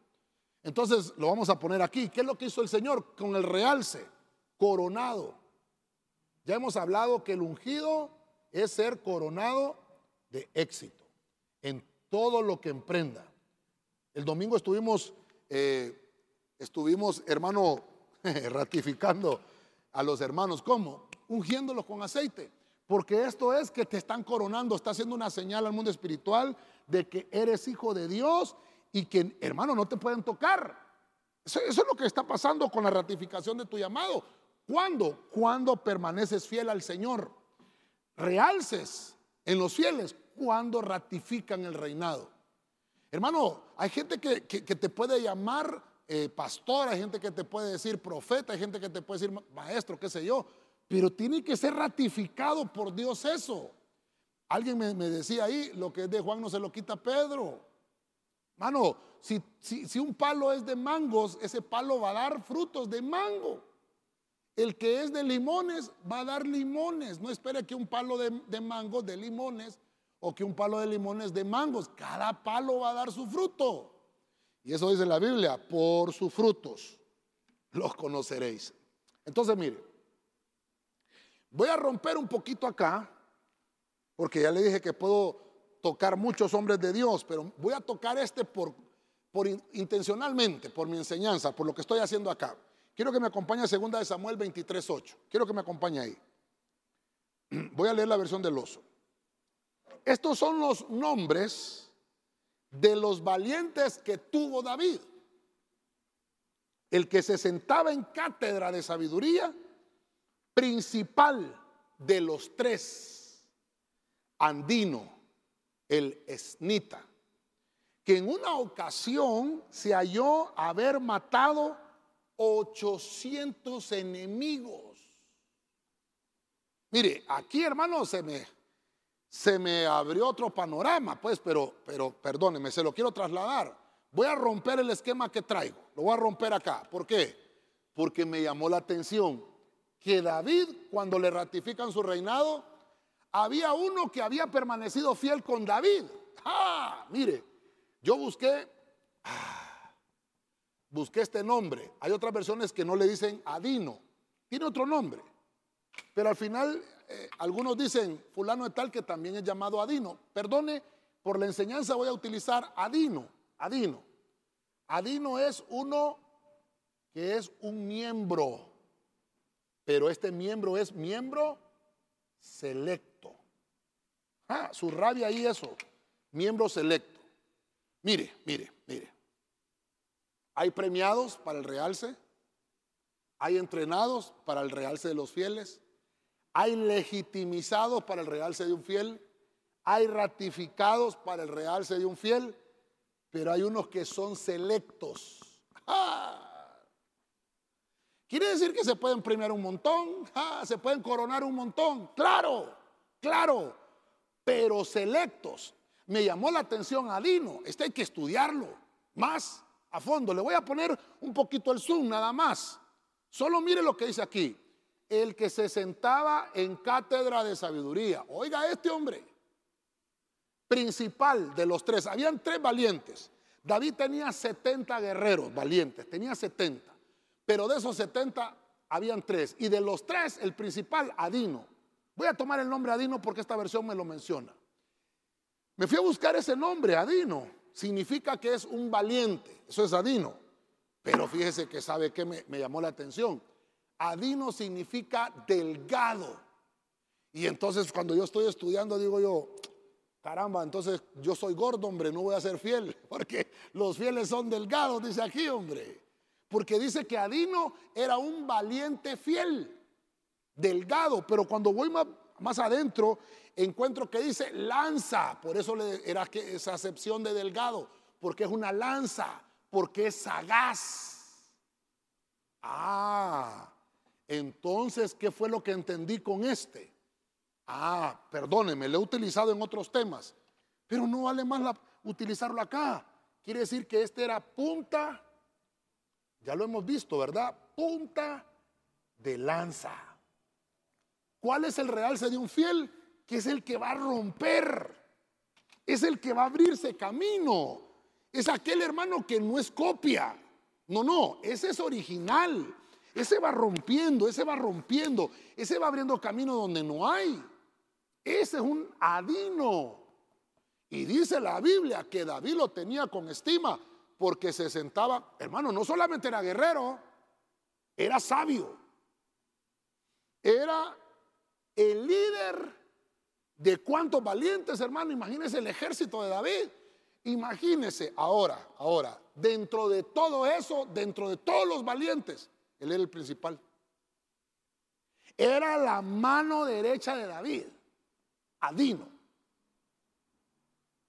Entonces lo vamos a poner aquí. ¿Qué es lo que hizo el Señor con el realce? Coronado. Ya hemos hablado que el ungido es ser coronado de éxito en todo lo que emprenda. El domingo estuvimos eh, estuvimos, hermano, ratificando a los hermanos. ¿Cómo? Ungiéndolos con aceite. Porque esto es que te están coronando, está haciendo una señal al mundo espiritual de que eres hijo de Dios y que, hermano, no te pueden tocar. Eso, es lo que está pasando con la ratificación de tu llamado. ¿Cuándo? Cuando permaneces fiel al Señor. Realces en los fieles cuando ratifican el reinado. Hermano, hay gente que, te puede llamar eh, pastor, hay gente que te puede decir profeta, hay gente que te puede decir maestro, qué sé yo, pero tiene que ser ratificado por Dios eso. Alguien me, decía ahí, lo que es de Juan no se lo quita Pedro. Mano, si, si, un palo es de mangos, ese palo va a dar frutos de mango. El que es de limones va a dar limones. No espere que un palo de, de mangos de limones o que un palo de limones de mangos. Cada palo va a dar su fruto. Y eso dice la Biblia, por sus frutos los conoceréis. Entonces, mire, Voy a romper un poquito acá, porque ya le dije que puedo tocar muchos hombres de Dios, pero voy a tocar este por, por intencionalmente, por mi enseñanza, por lo que estoy haciendo acá. Quiero que me acompañe a 2 de Samuel 23:8. Quiero que me acompañe ahí. Voy a leer la versión del oso. Estos son los nombres de los valientes que tuvo David. El que se sentaba en cátedra de sabiduría principal de los tres, Andino, el esnita, que en una ocasión se halló haber matado 800 enemigos. Mire, aquí hermano se me, se me abrió otro panorama, pues, pero, pero perdóneme, se lo quiero trasladar. Voy a romper el esquema que traigo, lo voy a romper acá. ¿Por qué? Porque me llamó la atención que David, cuando le ratifican su reinado, había uno que había permanecido fiel con David. ¡Ah! Mire, yo busqué, ah, busqué este nombre. Hay otras versiones que no le dicen Adino, tiene otro nombre. Pero al final, eh, algunos dicen fulano de tal que también es llamado Adino. Perdone, por la enseñanza voy a utilizar Adino. Adino. Adino es uno que es un miembro pero este miembro es miembro selecto. Ah, su rabia ahí eso, miembro selecto. Mire, mire, mire. Hay premiados para el realce, hay entrenados para el realce de los fieles, hay legitimizados para el realce de un fiel, hay ratificados para el realce de un fiel, pero hay unos que son selectos. ¡Ah! Quiere decir que se pueden premiar un montón, se pueden coronar un montón, claro, claro, pero selectos. Me llamó la atención Adino, este hay que estudiarlo más a fondo. Le voy a poner un poquito el zoom nada más. Solo mire lo que dice aquí. El que se sentaba en cátedra de sabiduría. Oiga este hombre, principal de los tres. Habían tres valientes. David tenía 70 guerreros valientes, tenía 70. Pero de esos 70 habían tres. Y de los tres, el principal, Adino. Voy a tomar el nombre Adino porque esta versión me lo menciona. Me fui a buscar ese nombre, Adino. Significa que es un valiente. Eso es Adino. Pero fíjese que sabe que me, me llamó la atención. Adino significa delgado. Y entonces cuando yo estoy estudiando digo yo, caramba, entonces yo soy gordo, hombre, no voy a ser fiel, porque los fieles son delgados, dice aquí, hombre porque dice que Adino era un valiente fiel, delgado, pero cuando voy más, adentro encuentro que dice lanza, por eso le, era esa acepción de delgado, porque es una lanza, porque es sagaz. Ah, entonces, ¿qué fue lo que entendí con este? Ah, perdóneme, lo he utilizado en otros temas, pero no vale más utilizarlo acá. Quiere decir que este era punta ya lo hemos visto, ¿verdad? Punta de lanza. ¿Cuál es el realce de un fiel? Que es el que va a romper. Es el que va a abrirse camino. Es aquel hermano que no es copia. No, no, ese es original. Ese va rompiendo, ese va rompiendo, ese va abriendo camino donde no hay. Ese es un adino. Y dice la Biblia que David lo tenía con estima porque se sentaba, hermano, no solamente era guerrero, era sabio. Era el líder ¿De cuántos valientes, hermano? Imagínese el ejército de David. Imagínese ahora, ahora, dentro de todo eso, dentro de todos los valientes, él era el principal. Era la mano derecha de David, Adino.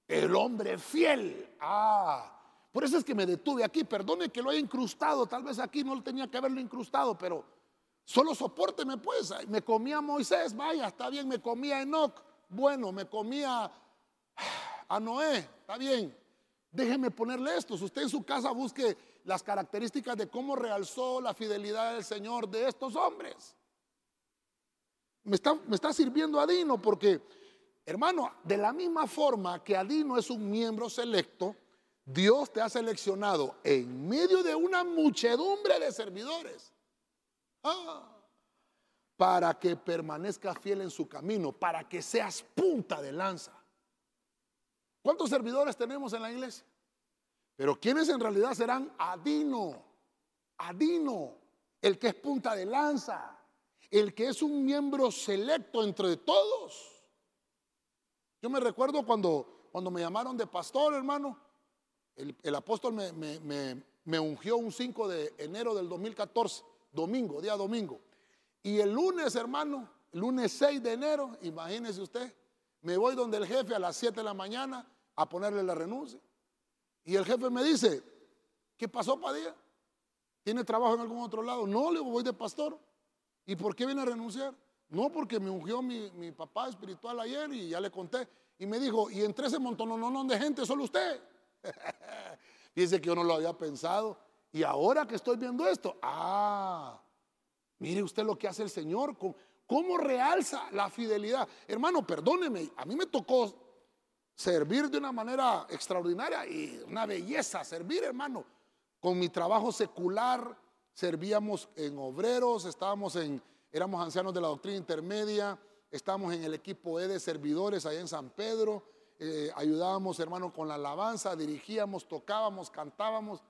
El hombre fiel. Ah, por eso es que me detuve aquí. Perdone que lo haya incrustado. Tal vez aquí no tenía que haberlo incrustado, pero solo soporteme pues. Me comía Moisés, vaya, está bien. Me comía Enoch, bueno. Me comía a Noé, está bien. Déjeme ponerle esto. Si usted en su casa busque las características de cómo realzó la fidelidad del Señor de estos hombres. Me está, sirviendo Adino porque, hermano, de la misma forma que Adino es un miembro selecto, Dios te ha seleccionado en medio de una muchedumbre de servidores ah, para que permanezcas fiel en su camino, para que seas punta de lanza. ¿Cuántos servidores tenemos en la iglesia? Pero ¿quiénes en realidad serán Adino? Adino, el que es punta de lanza, el que es un miembro selecto entre todos. Yo me recuerdo cuando, cuando me llamaron de pastor, hermano, el, apóstol me, ungió un 5 de enero del 2014, domingo, día domingo. Y el lunes, hermano, lunes 6 de enero, imagínese usted, me voy donde el jefe a las 7 de la mañana a ponerle la renuncia. Y el jefe me dice, ¿qué pasó, Padilla? ¿Tiene trabajo en algún otro lado? No, le voy de pastor. ¿Y por qué viene a renunciar? No, porque me ungió mi, mi papá espiritual ayer y ya le conté. Y me dijo, y entre ese montón no, no, de gente, solo usted. Dice que yo no lo había pensado. Y ahora que estoy viendo esto, ah, mire usted lo que hace el Señor, cómo realza la fidelidad. Hermano, perdóneme, a mí me tocó servir de una manera extraordinaria y una belleza, servir, hermano. Con mi trabajo secular, servíamos en obreros, estábamos en, éramos ancianos de la doctrina intermedia, estábamos en el equipo E de servidores allá en San Pedro, eh, ayudábamos, hermano, con la alabanza, dirigíamos, tocábamos, cantábamos.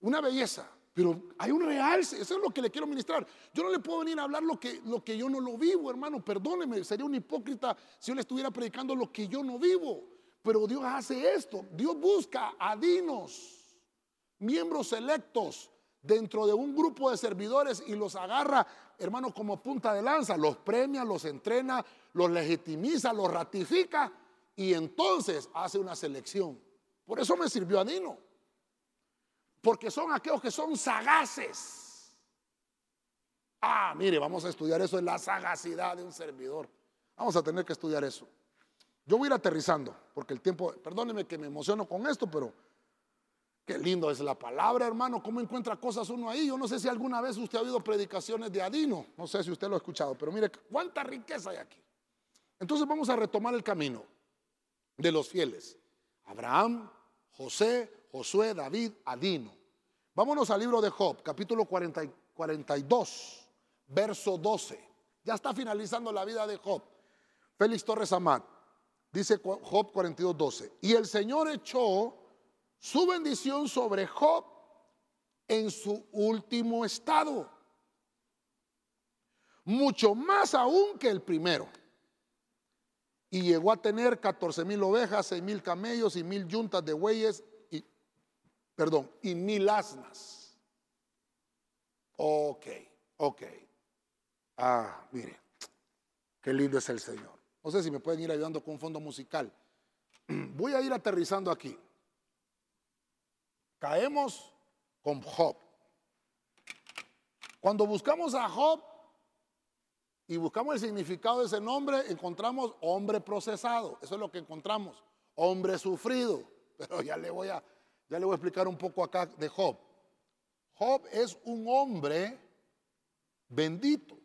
Una belleza, pero hay un realce, eso es lo que le quiero ministrar. Yo no le puedo venir a hablar lo que, lo que yo no lo vivo, hermano, perdóneme, sería un hipócrita si yo le estuviera predicando lo que yo no vivo. Pero Dios hace esto, Dios busca a dinos, miembros selectos dentro de un grupo de servidores y los agarra, hermano, como punta de lanza, los premia, los entrena, los legitimiza, los ratifica y entonces hace una selección. Por eso me sirvió a Dino. Porque son aquellos que son sagaces. Ah, mire, vamos a estudiar eso, es la sagacidad de un servidor. Vamos a tener que estudiar eso. Yo voy a ir aterrizando, porque el tiempo, perdóneme que me emociono con esto, pero qué lindo es la palabra, hermano, cómo encuentra cosas uno ahí. Yo no sé si alguna vez usted ha oído predicaciones de Adino, no sé si usted lo ha escuchado, pero mire cuánta riqueza hay aquí. Entonces vamos a retomar el camino de los fieles. Abraham, José, Josué, David, Adino. Vámonos al libro de Job, capítulo 42, verso 12. Ya está finalizando la vida de Job. Félix Torres Amat, dice Job 42, 12. Y el Señor echó su bendición sobre Job en su último estado, mucho más aún que el primero y llegó a tener 14 mil ovejas, 6 mil camellos y mil yuntas de bueyes, y, perdón, y mil asnas. Ok, ok. Ah, mire, qué lindo es el Señor. No sé si me pueden ir ayudando con un fondo musical. Voy a ir aterrizando aquí. Caemos con Job. Cuando buscamos a Job, y buscamos el significado de ese nombre, encontramos hombre procesado. Eso es lo que encontramos. Hombre sufrido. Pero ya le voy a, ya le voy a explicar un poco acá de Job. Job es un hombre bendito.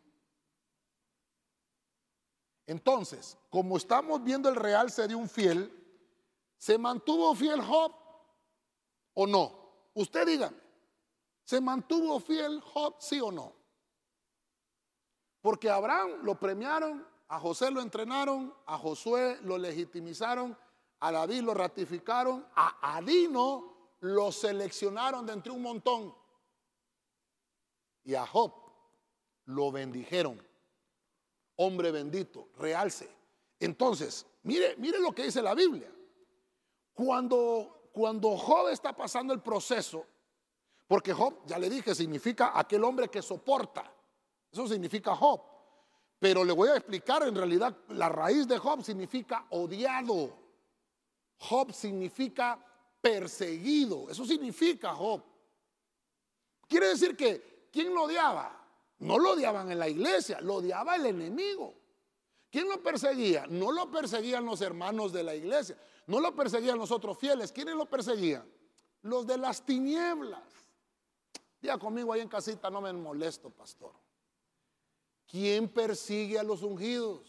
Entonces, como estamos viendo el realce de un fiel, ¿se mantuvo fiel Job o no? Usted dígame, ¿se mantuvo fiel Job sí o no? Porque a Abraham lo premiaron, a José lo entrenaron, a Josué lo legitimizaron, a David lo ratificaron, a Adino lo seleccionaron de entre un montón. Y a Job lo bendijeron. Hombre bendito, realce. Entonces, mire, mire lo que dice la Biblia. Cuando, cuando Job está pasando el proceso, porque Job, ya le dije, significa aquel hombre que soporta. Eso significa Job. Pero le voy a explicar, en realidad, la raíz de Job significa odiado. Job significa perseguido. Eso significa Job. Quiere decir que, ¿quién lo odiaba? No lo odiaban en la iglesia, lo odiaba el enemigo. ¿Quién lo perseguía? No lo perseguían los hermanos de la iglesia, no lo perseguían los otros fieles. ¿Quiénes lo perseguían? Los de las tinieblas. Diga conmigo ahí en casita, no me molesto, pastor. ¿Quién persigue a los ungidos?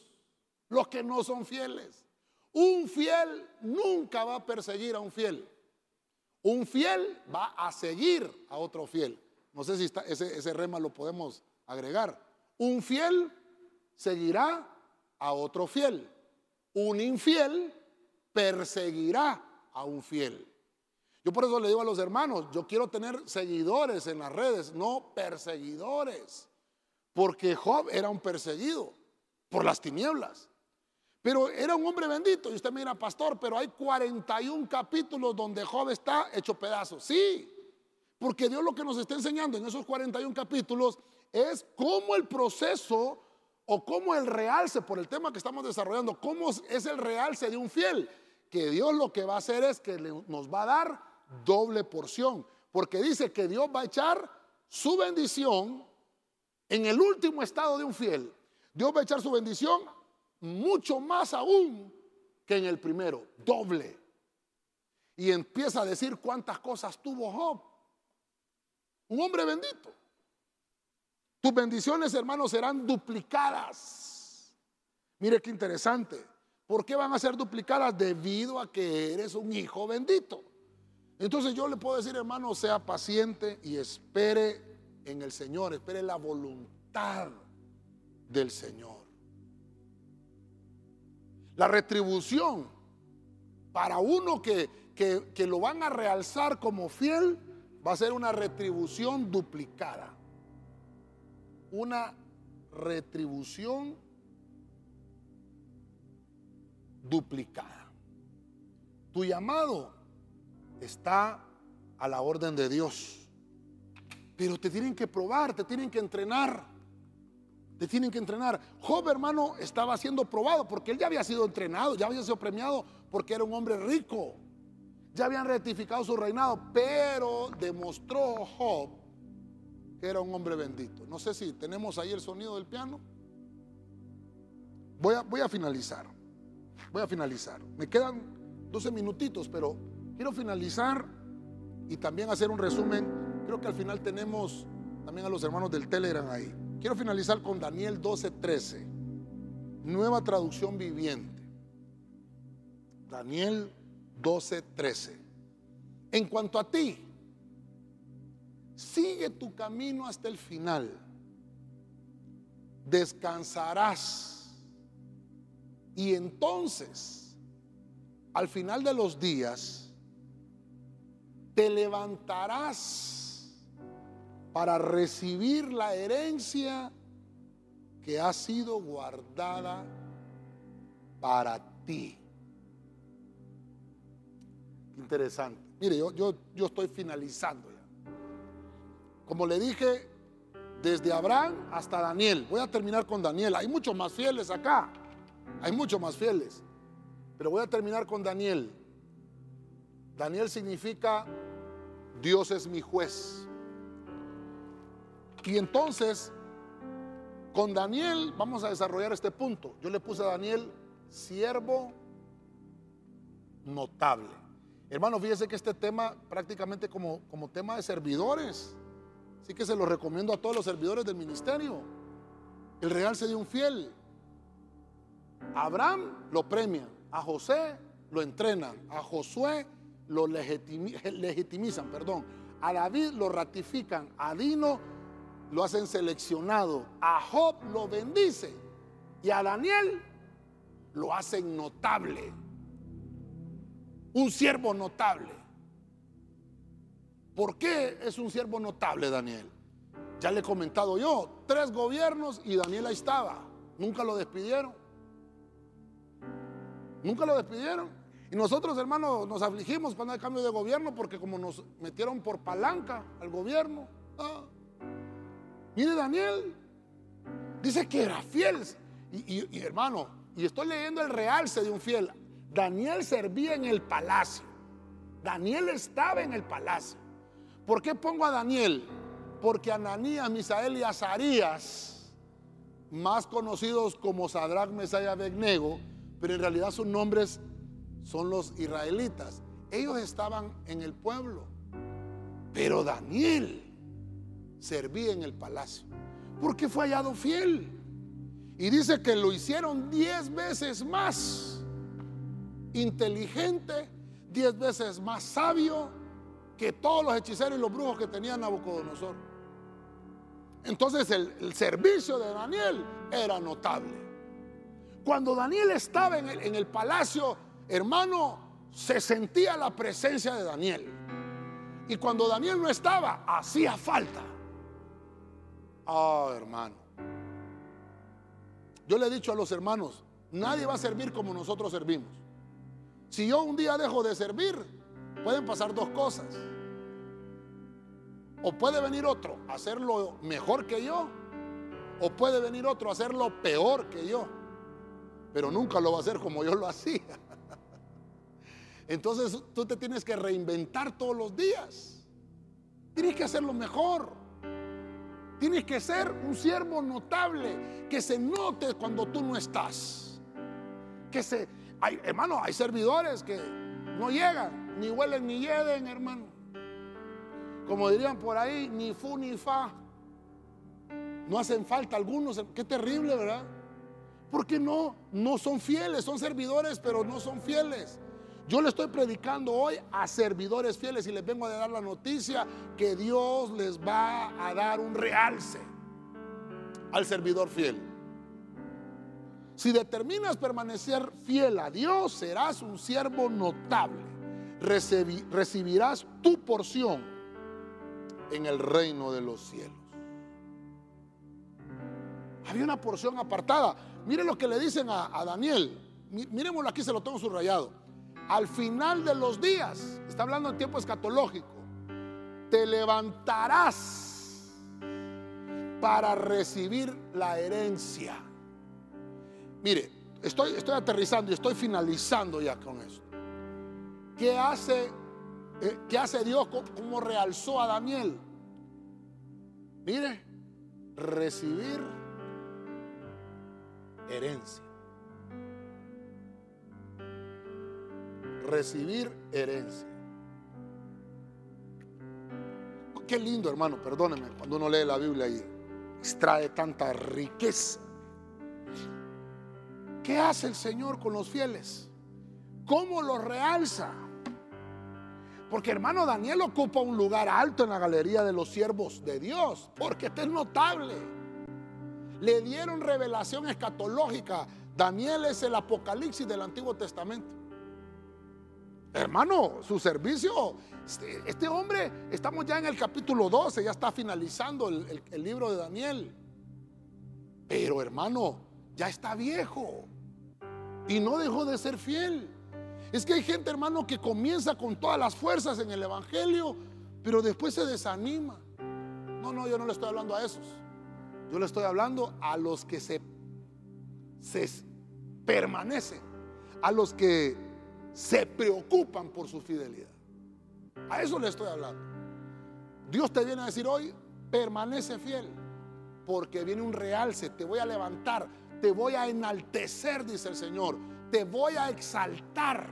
Los que no son fieles. Un fiel nunca va a perseguir a un fiel. Un fiel va a seguir a otro fiel. No sé si ese, ese rema lo podemos agregar. Un fiel seguirá a otro fiel. Un infiel perseguirá a un fiel. Yo por eso le digo a los hermanos, yo quiero tener seguidores en las redes, no perseguidores. Porque Job era un perseguido por las tinieblas. Pero era un hombre bendito. Y usted mira, pastor, pero hay 41 capítulos donde Job está hecho pedazos. Sí, porque Dios lo que nos está enseñando en esos 41 capítulos es cómo el proceso o cómo el realce, por el tema que estamos desarrollando, cómo es el realce de un fiel. Que Dios lo que va a hacer es que nos va a dar doble porción. Porque dice que Dios va a echar su bendición en el último estado de un fiel. Dios va a echar su bendición mucho más aún que en el primero, doble. Y empieza a decir cuántas cosas tuvo Job. Un hombre bendito. Tus bendiciones, hermanos, serán duplicadas. Mire qué interesante. ¿Por qué van a ser duplicadas? Debido a que eres un hijo bendito. Entonces yo le puedo decir, hermano, sea paciente y espere en el Señor, espere la voluntad del Señor. La retribución para uno que, que, lo van a realzar como fiel va a ser una retribución duplicada una retribución duplicada. Tu llamado está a la orden de Dios. Pero te tienen que probar, te tienen que entrenar. Te tienen que entrenar. Job, hermano, estaba siendo probado porque él ya había sido entrenado, ya había sido premiado porque era un hombre rico. Ya habían rectificado su reinado, pero demostró Job era un hombre bendito. No sé si tenemos ahí el sonido del piano. Voy a, voy a finalizar. Voy a finalizar. Me quedan 12 minutitos, pero quiero finalizar y también hacer un resumen. Creo que al final tenemos también a los hermanos del Telegram ahí. Quiero finalizar con Daniel 12:13, nueva traducción viviente. Daniel 12:13. En cuanto a ti, Sigue tu camino hasta el final. Descansarás. Y entonces, al final de los días, te levantarás para recibir la herencia que ha sido guardada para ti. Interesante. Mire, yo, yo, yo estoy finalizando. Como le dije, desde Abraham hasta Daniel. Voy a terminar con Daniel. Hay muchos más fieles acá. Hay muchos más fieles. Pero voy a terminar con Daniel. Daniel significa Dios es mi juez. Y entonces, con Daniel vamos a desarrollar este punto. Yo le puse a Daniel siervo notable. Hermano, fíjese que este tema prácticamente como, como tema de servidores Así que se lo recomiendo a todos los servidores del ministerio. El real se dio un fiel. A Abraham lo premian, a José lo entrenan, a Josué lo legitimizan, perdón. A David lo ratifican, a Dino lo hacen seleccionado, a Job lo bendice y a Daniel lo hacen notable. Un siervo notable. ¿Por qué es un siervo notable Daniel? Ya le he comentado yo, tres gobiernos y Daniel ahí estaba. Nunca lo despidieron. Nunca lo despidieron. Y nosotros, hermanos, nos afligimos cuando hay cambio de gobierno porque como nos metieron por palanca al gobierno. Ah. Mire Daniel, dice que era fiel. Y, hermano, y estoy leyendo el realce de un fiel. Daniel servía en el palacio. Daniel estaba en el palacio. ¿Por qué pongo a Daniel? Porque Ananías, Misael y Azarías, más conocidos como Sadrach, Mesaya y Abednego, pero en realidad sus nombres son los israelitas. Ellos estaban en el pueblo, pero Daniel servía en el palacio, porque fue hallado fiel. Y dice que lo hicieron diez veces más inteligente, diez veces más sabio que todos los hechiceros y los brujos que tenía Nabucodonosor. Entonces el, servicio de Daniel era notable. Cuando Daniel estaba en el, en el palacio, hermano, se sentía la presencia de Daniel. Y cuando Daniel no estaba, hacía falta. Ah, hermano. Yo le he dicho a los hermanos, nadie va a servir como nosotros servimos. Si yo un día dejo de servir, pueden pasar dos cosas. O puede venir otro a hacerlo mejor que yo, o puede venir otro a hacerlo peor que yo. Pero nunca lo va a hacer como yo lo hacía. Entonces tú te tienes que reinventar todos los días. Tienes que hacerlo mejor. Tienes que ser un siervo notable, que se note cuando tú no estás. Que se, hay, hermano, hay servidores que no llegan, ni huelen ni lleguen, hermano. Como dirían por ahí, ni fu ni fa. No hacen falta algunos. Qué terrible, ¿verdad? Porque no, no son fieles, son servidores, pero no son fieles. Yo le estoy predicando hoy a servidores fieles y les vengo a dar la noticia que Dios les va a dar un realce al servidor fiel. Si determinas permanecer fiel a Dios, serás un siervo notable. recibirás tu porción en el reino de los cielos. Había una porción apartada. Miren lo que le dicen a, a Daniel. Miremoslo aquí, se lo tengo subrayado al final de los días, está hablando en tiempo escatológico, te levantarás para recibir la herencia. Mire, estoy, estoy aterrizando y estoy finalizando ya con esto. ¿Qué hace, eh, qué hace Dios? ¿Cómo realzó a Daniel? Mire, recibir herencia. Recibir herencia. Qué lindo, hermano, perdóneme, cuando uno lee la Biblia y extrae tanta riqueza. ¿Qué hace el Señor con los fieles? ¿Cómo los realza? Porque hermano Daniel ocupa un lugar alto en la galería de los siervos de Dios, porque este es notable. Le dieron revelación escatológica. Daniel es el apocalipsis del Antiguo Testamento. Hermano, su servicio, este, este, hombre, estamos ya en el capítulo 12, ya está finalizando el, libro de Daniel. Pero hermano, ya está viejo y no dejó de ser fiel. Es que hay gente, hermano, que comienza con todas las fuerzas en el Evangelio, pero después se desanima. No, no, yo no le estoy hablando a esos. Yo le estoy hablando a los que se permanecen, a los que se preocupan por su fidelidad. A eso le estoy hablando. Dios te viene a decir hoy, permanece fiel, porque viene un realce, te voy a levantar, te voy a enaltecer, dice el Señor, te voy a exaltar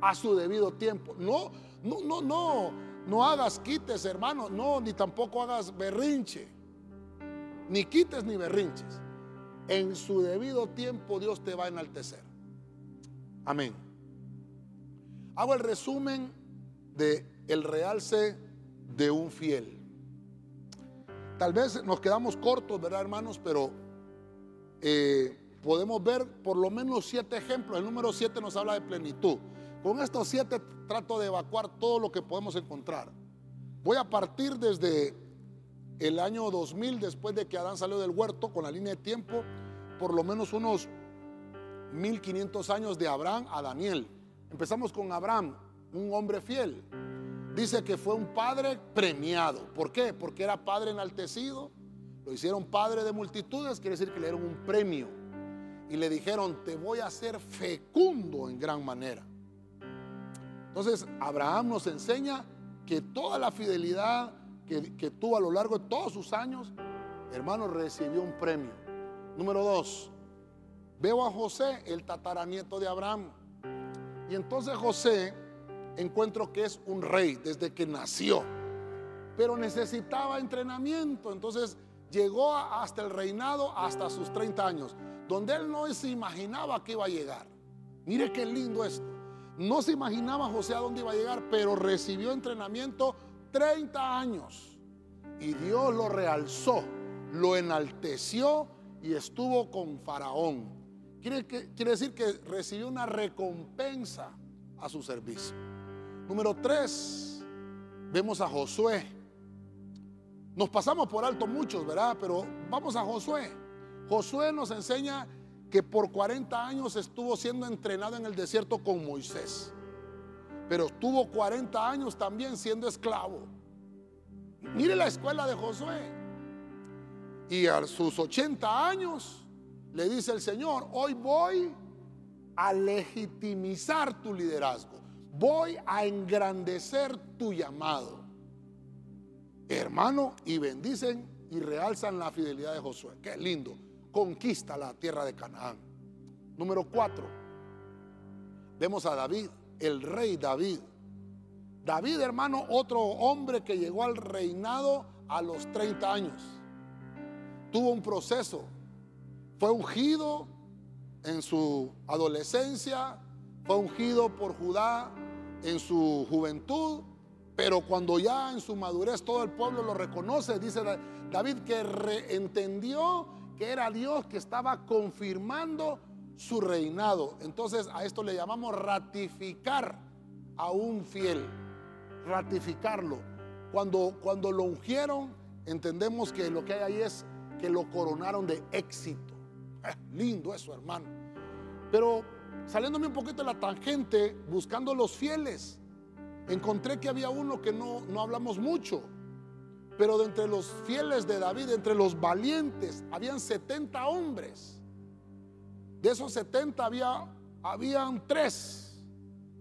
a su debido tiempo. No, no, no, no, no hagas quites, hermano, no, ni tampoco hagas berrinche, ni quites ni berrinches. En su debido tiempo Dios te va a enaltecer. Amén. Hago el resumen de el realce de un fiel. Tal vez nos quedamos cortos, ¿verdad, hermanos? Pero eh, podemos ver por lo menos siete ejemplos. El número siete nos habla de plenitud. Con estos siete trato de evacuar todo lo que podemos encontrar. Voy a partir desde el año 2000, después de que Adán salió del huerto, con la línea de tiempo, por lo menos unos 1500 años de Abraham a Daniel. Empezamos con Abraham, un hombre fiel. Dice que fue un padre premiado. ¿Por qué? Porque era padre enaltecido. Lo hicieron padre de multitudes, quiere decir que le dieron un premio. Y le dijeron, te voy a hacer fecundo en gran manera. Entonces, Abraham nos enseña que toda la fidelidad que, que tuvo a lo largo de todos sus años, hermano, recibió un premio. Número dos, veo a José, el tataranieto de Abraham. Y entonces José encuentro que es un rey desde que nació, pero necesitaba entrenamiento. Entonces llegó hasta el reinado hasta sus 30 años, donde él no se imaginaba que iba a llegar. Mire qué lindo esto. No se imaginaba José a dónde iba a llegar, pero recibió entrenamiento 30 años. Y Dios lo realzó, lo enalteció y estuvo con Faraón. Quiere, decir que recibió una recompensa a su servicio. Número 3, vemos a Josué. Nos pasamos por alto muchos, ¿verdad? Pero vamos a Josué. Josué nos enseña que por 40 años estuvo siendo entrenado en el desierto con Moisés. Pero estuvo 40 años también siendo esclavo. Mire la escuela de Josué. Y a sus 80 años le dice el Señor, hoy voy a legitimizar tu liderazgo. Voy a engrandecer tu llamado. Hermano, y bendicen y realzan la fidelidad de Josué. Qué lindo. Conquista la tierra de Canaán. Número cuatro. Vemos a David, el rey David. David, hermano, otro hombre que llegó al reinado a los 30 años. Tuvo un proceso. Fue ungido en su adolescencia, fue ungido por Judá en su juventud, pero cuando ya en su madurez todo el pueblo lo reconoce, dice David que entendió que era Dios que estaba confirmando su reinado. Entonces a esto le llamamos ratificar a un fiel, ratificarlo. Cuando, cuando lo ungieron, entendemos que lo que hay ahí es que lo coronaron de éxito. Lindo eso, hermano. Pero saliéndome un poquito de la tangente, buscando los fieles, encontré que había uno que no, no hablamos mucho, pero de entre los fieles de David, entre los valientes, habían 70 hombres. De esos 70 había, habían tres.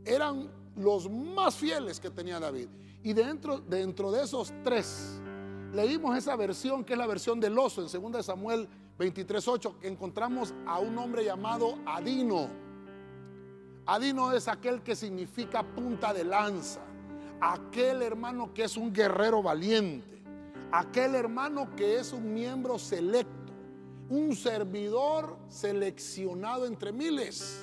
Eran los más fieles que tenía David. Y dentro, dentro de esos tres, leímos esa versión que es la versión del oso en 2 Samuel 23.8, que encontramos a un hombre llamado Adino. Adino es aquel que significa punta de lanza, aquel hermano que es un guerrero valiente, aquel hermano que es un miembro selecto, un servidor seleccionado entre miles.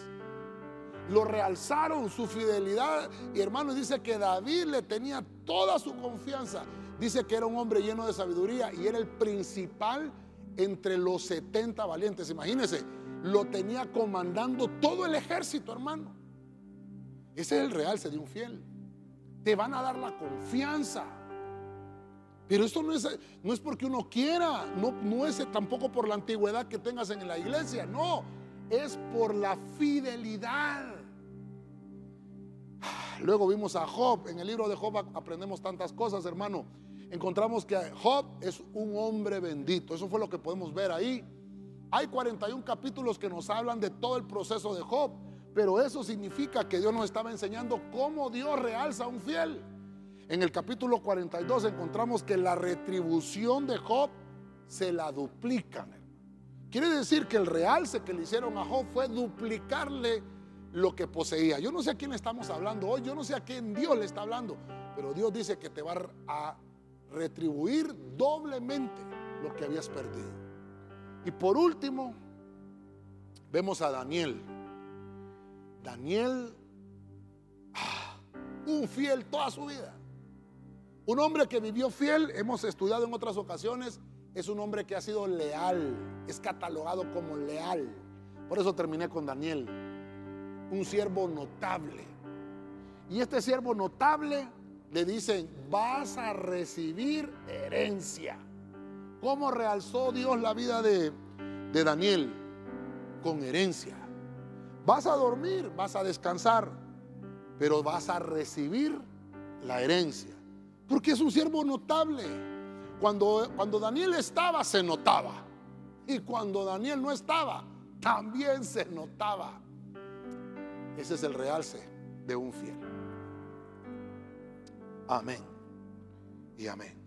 Lo realzaron su fidelidad y hermano dice que David le tenía toda su confianza. Dice que era un hombre lleno de sabiduría y era el principal entre los 70 valientes. Imagínense, lo tenía comandando todo el ejército, hermano. Ese es el realce de un fiel. Te van a dar la confianza. Pero esto no es, no es porque uno quiera, no, no es tampoco por la antigüedad que tengas en la iglesia, no, es por la fidelidad. Luego vimos a Job, en el libro de Job aprendemos tantas cosas, hermano. Encontramos que Job es un hombre bendito, eso fue lo que podemos ver ahí. Hay 41 capítulos que nos hablan de todo el proceso de Job, pero eso significa que Dios nos estaba enseñando cómo Dios realza a un fiel. En el capítulo 42 encontramos que la retribución de Job se la duplican. Quiere decir que el realce que le hicieron a Job fue duplicarle lo que poseía. Yo no sé a quién estamos hablando hoy, yo no sé a quién Dios le está hablando, pero Dios dice que te va a retribuir doblemente lo que habías perdido. Y por último, vemos a Daniel. Daniel, ah, un fiel toda su vida. Un hombre que vivió fiel, hemos estudiado en otras ocasiones, es un hombre que ha sido leal, es catalogado como leal. Por eso terminé con Daniel, un siervo notable. Y este siervo notable le dicen, vas a recibir herencia. ¿Cómo realzó Dios la vida de, de Daniel? Con herencia. Vas a dormir, vas a descansar, pero vas a recibir la herencia. Porque es un siervo notable. Cuando, cuando Daniel estaba, se notaba. Y cuando Daniel no estaba, también se notaba. Ese es el realce de un fiel. Amén. Y amén.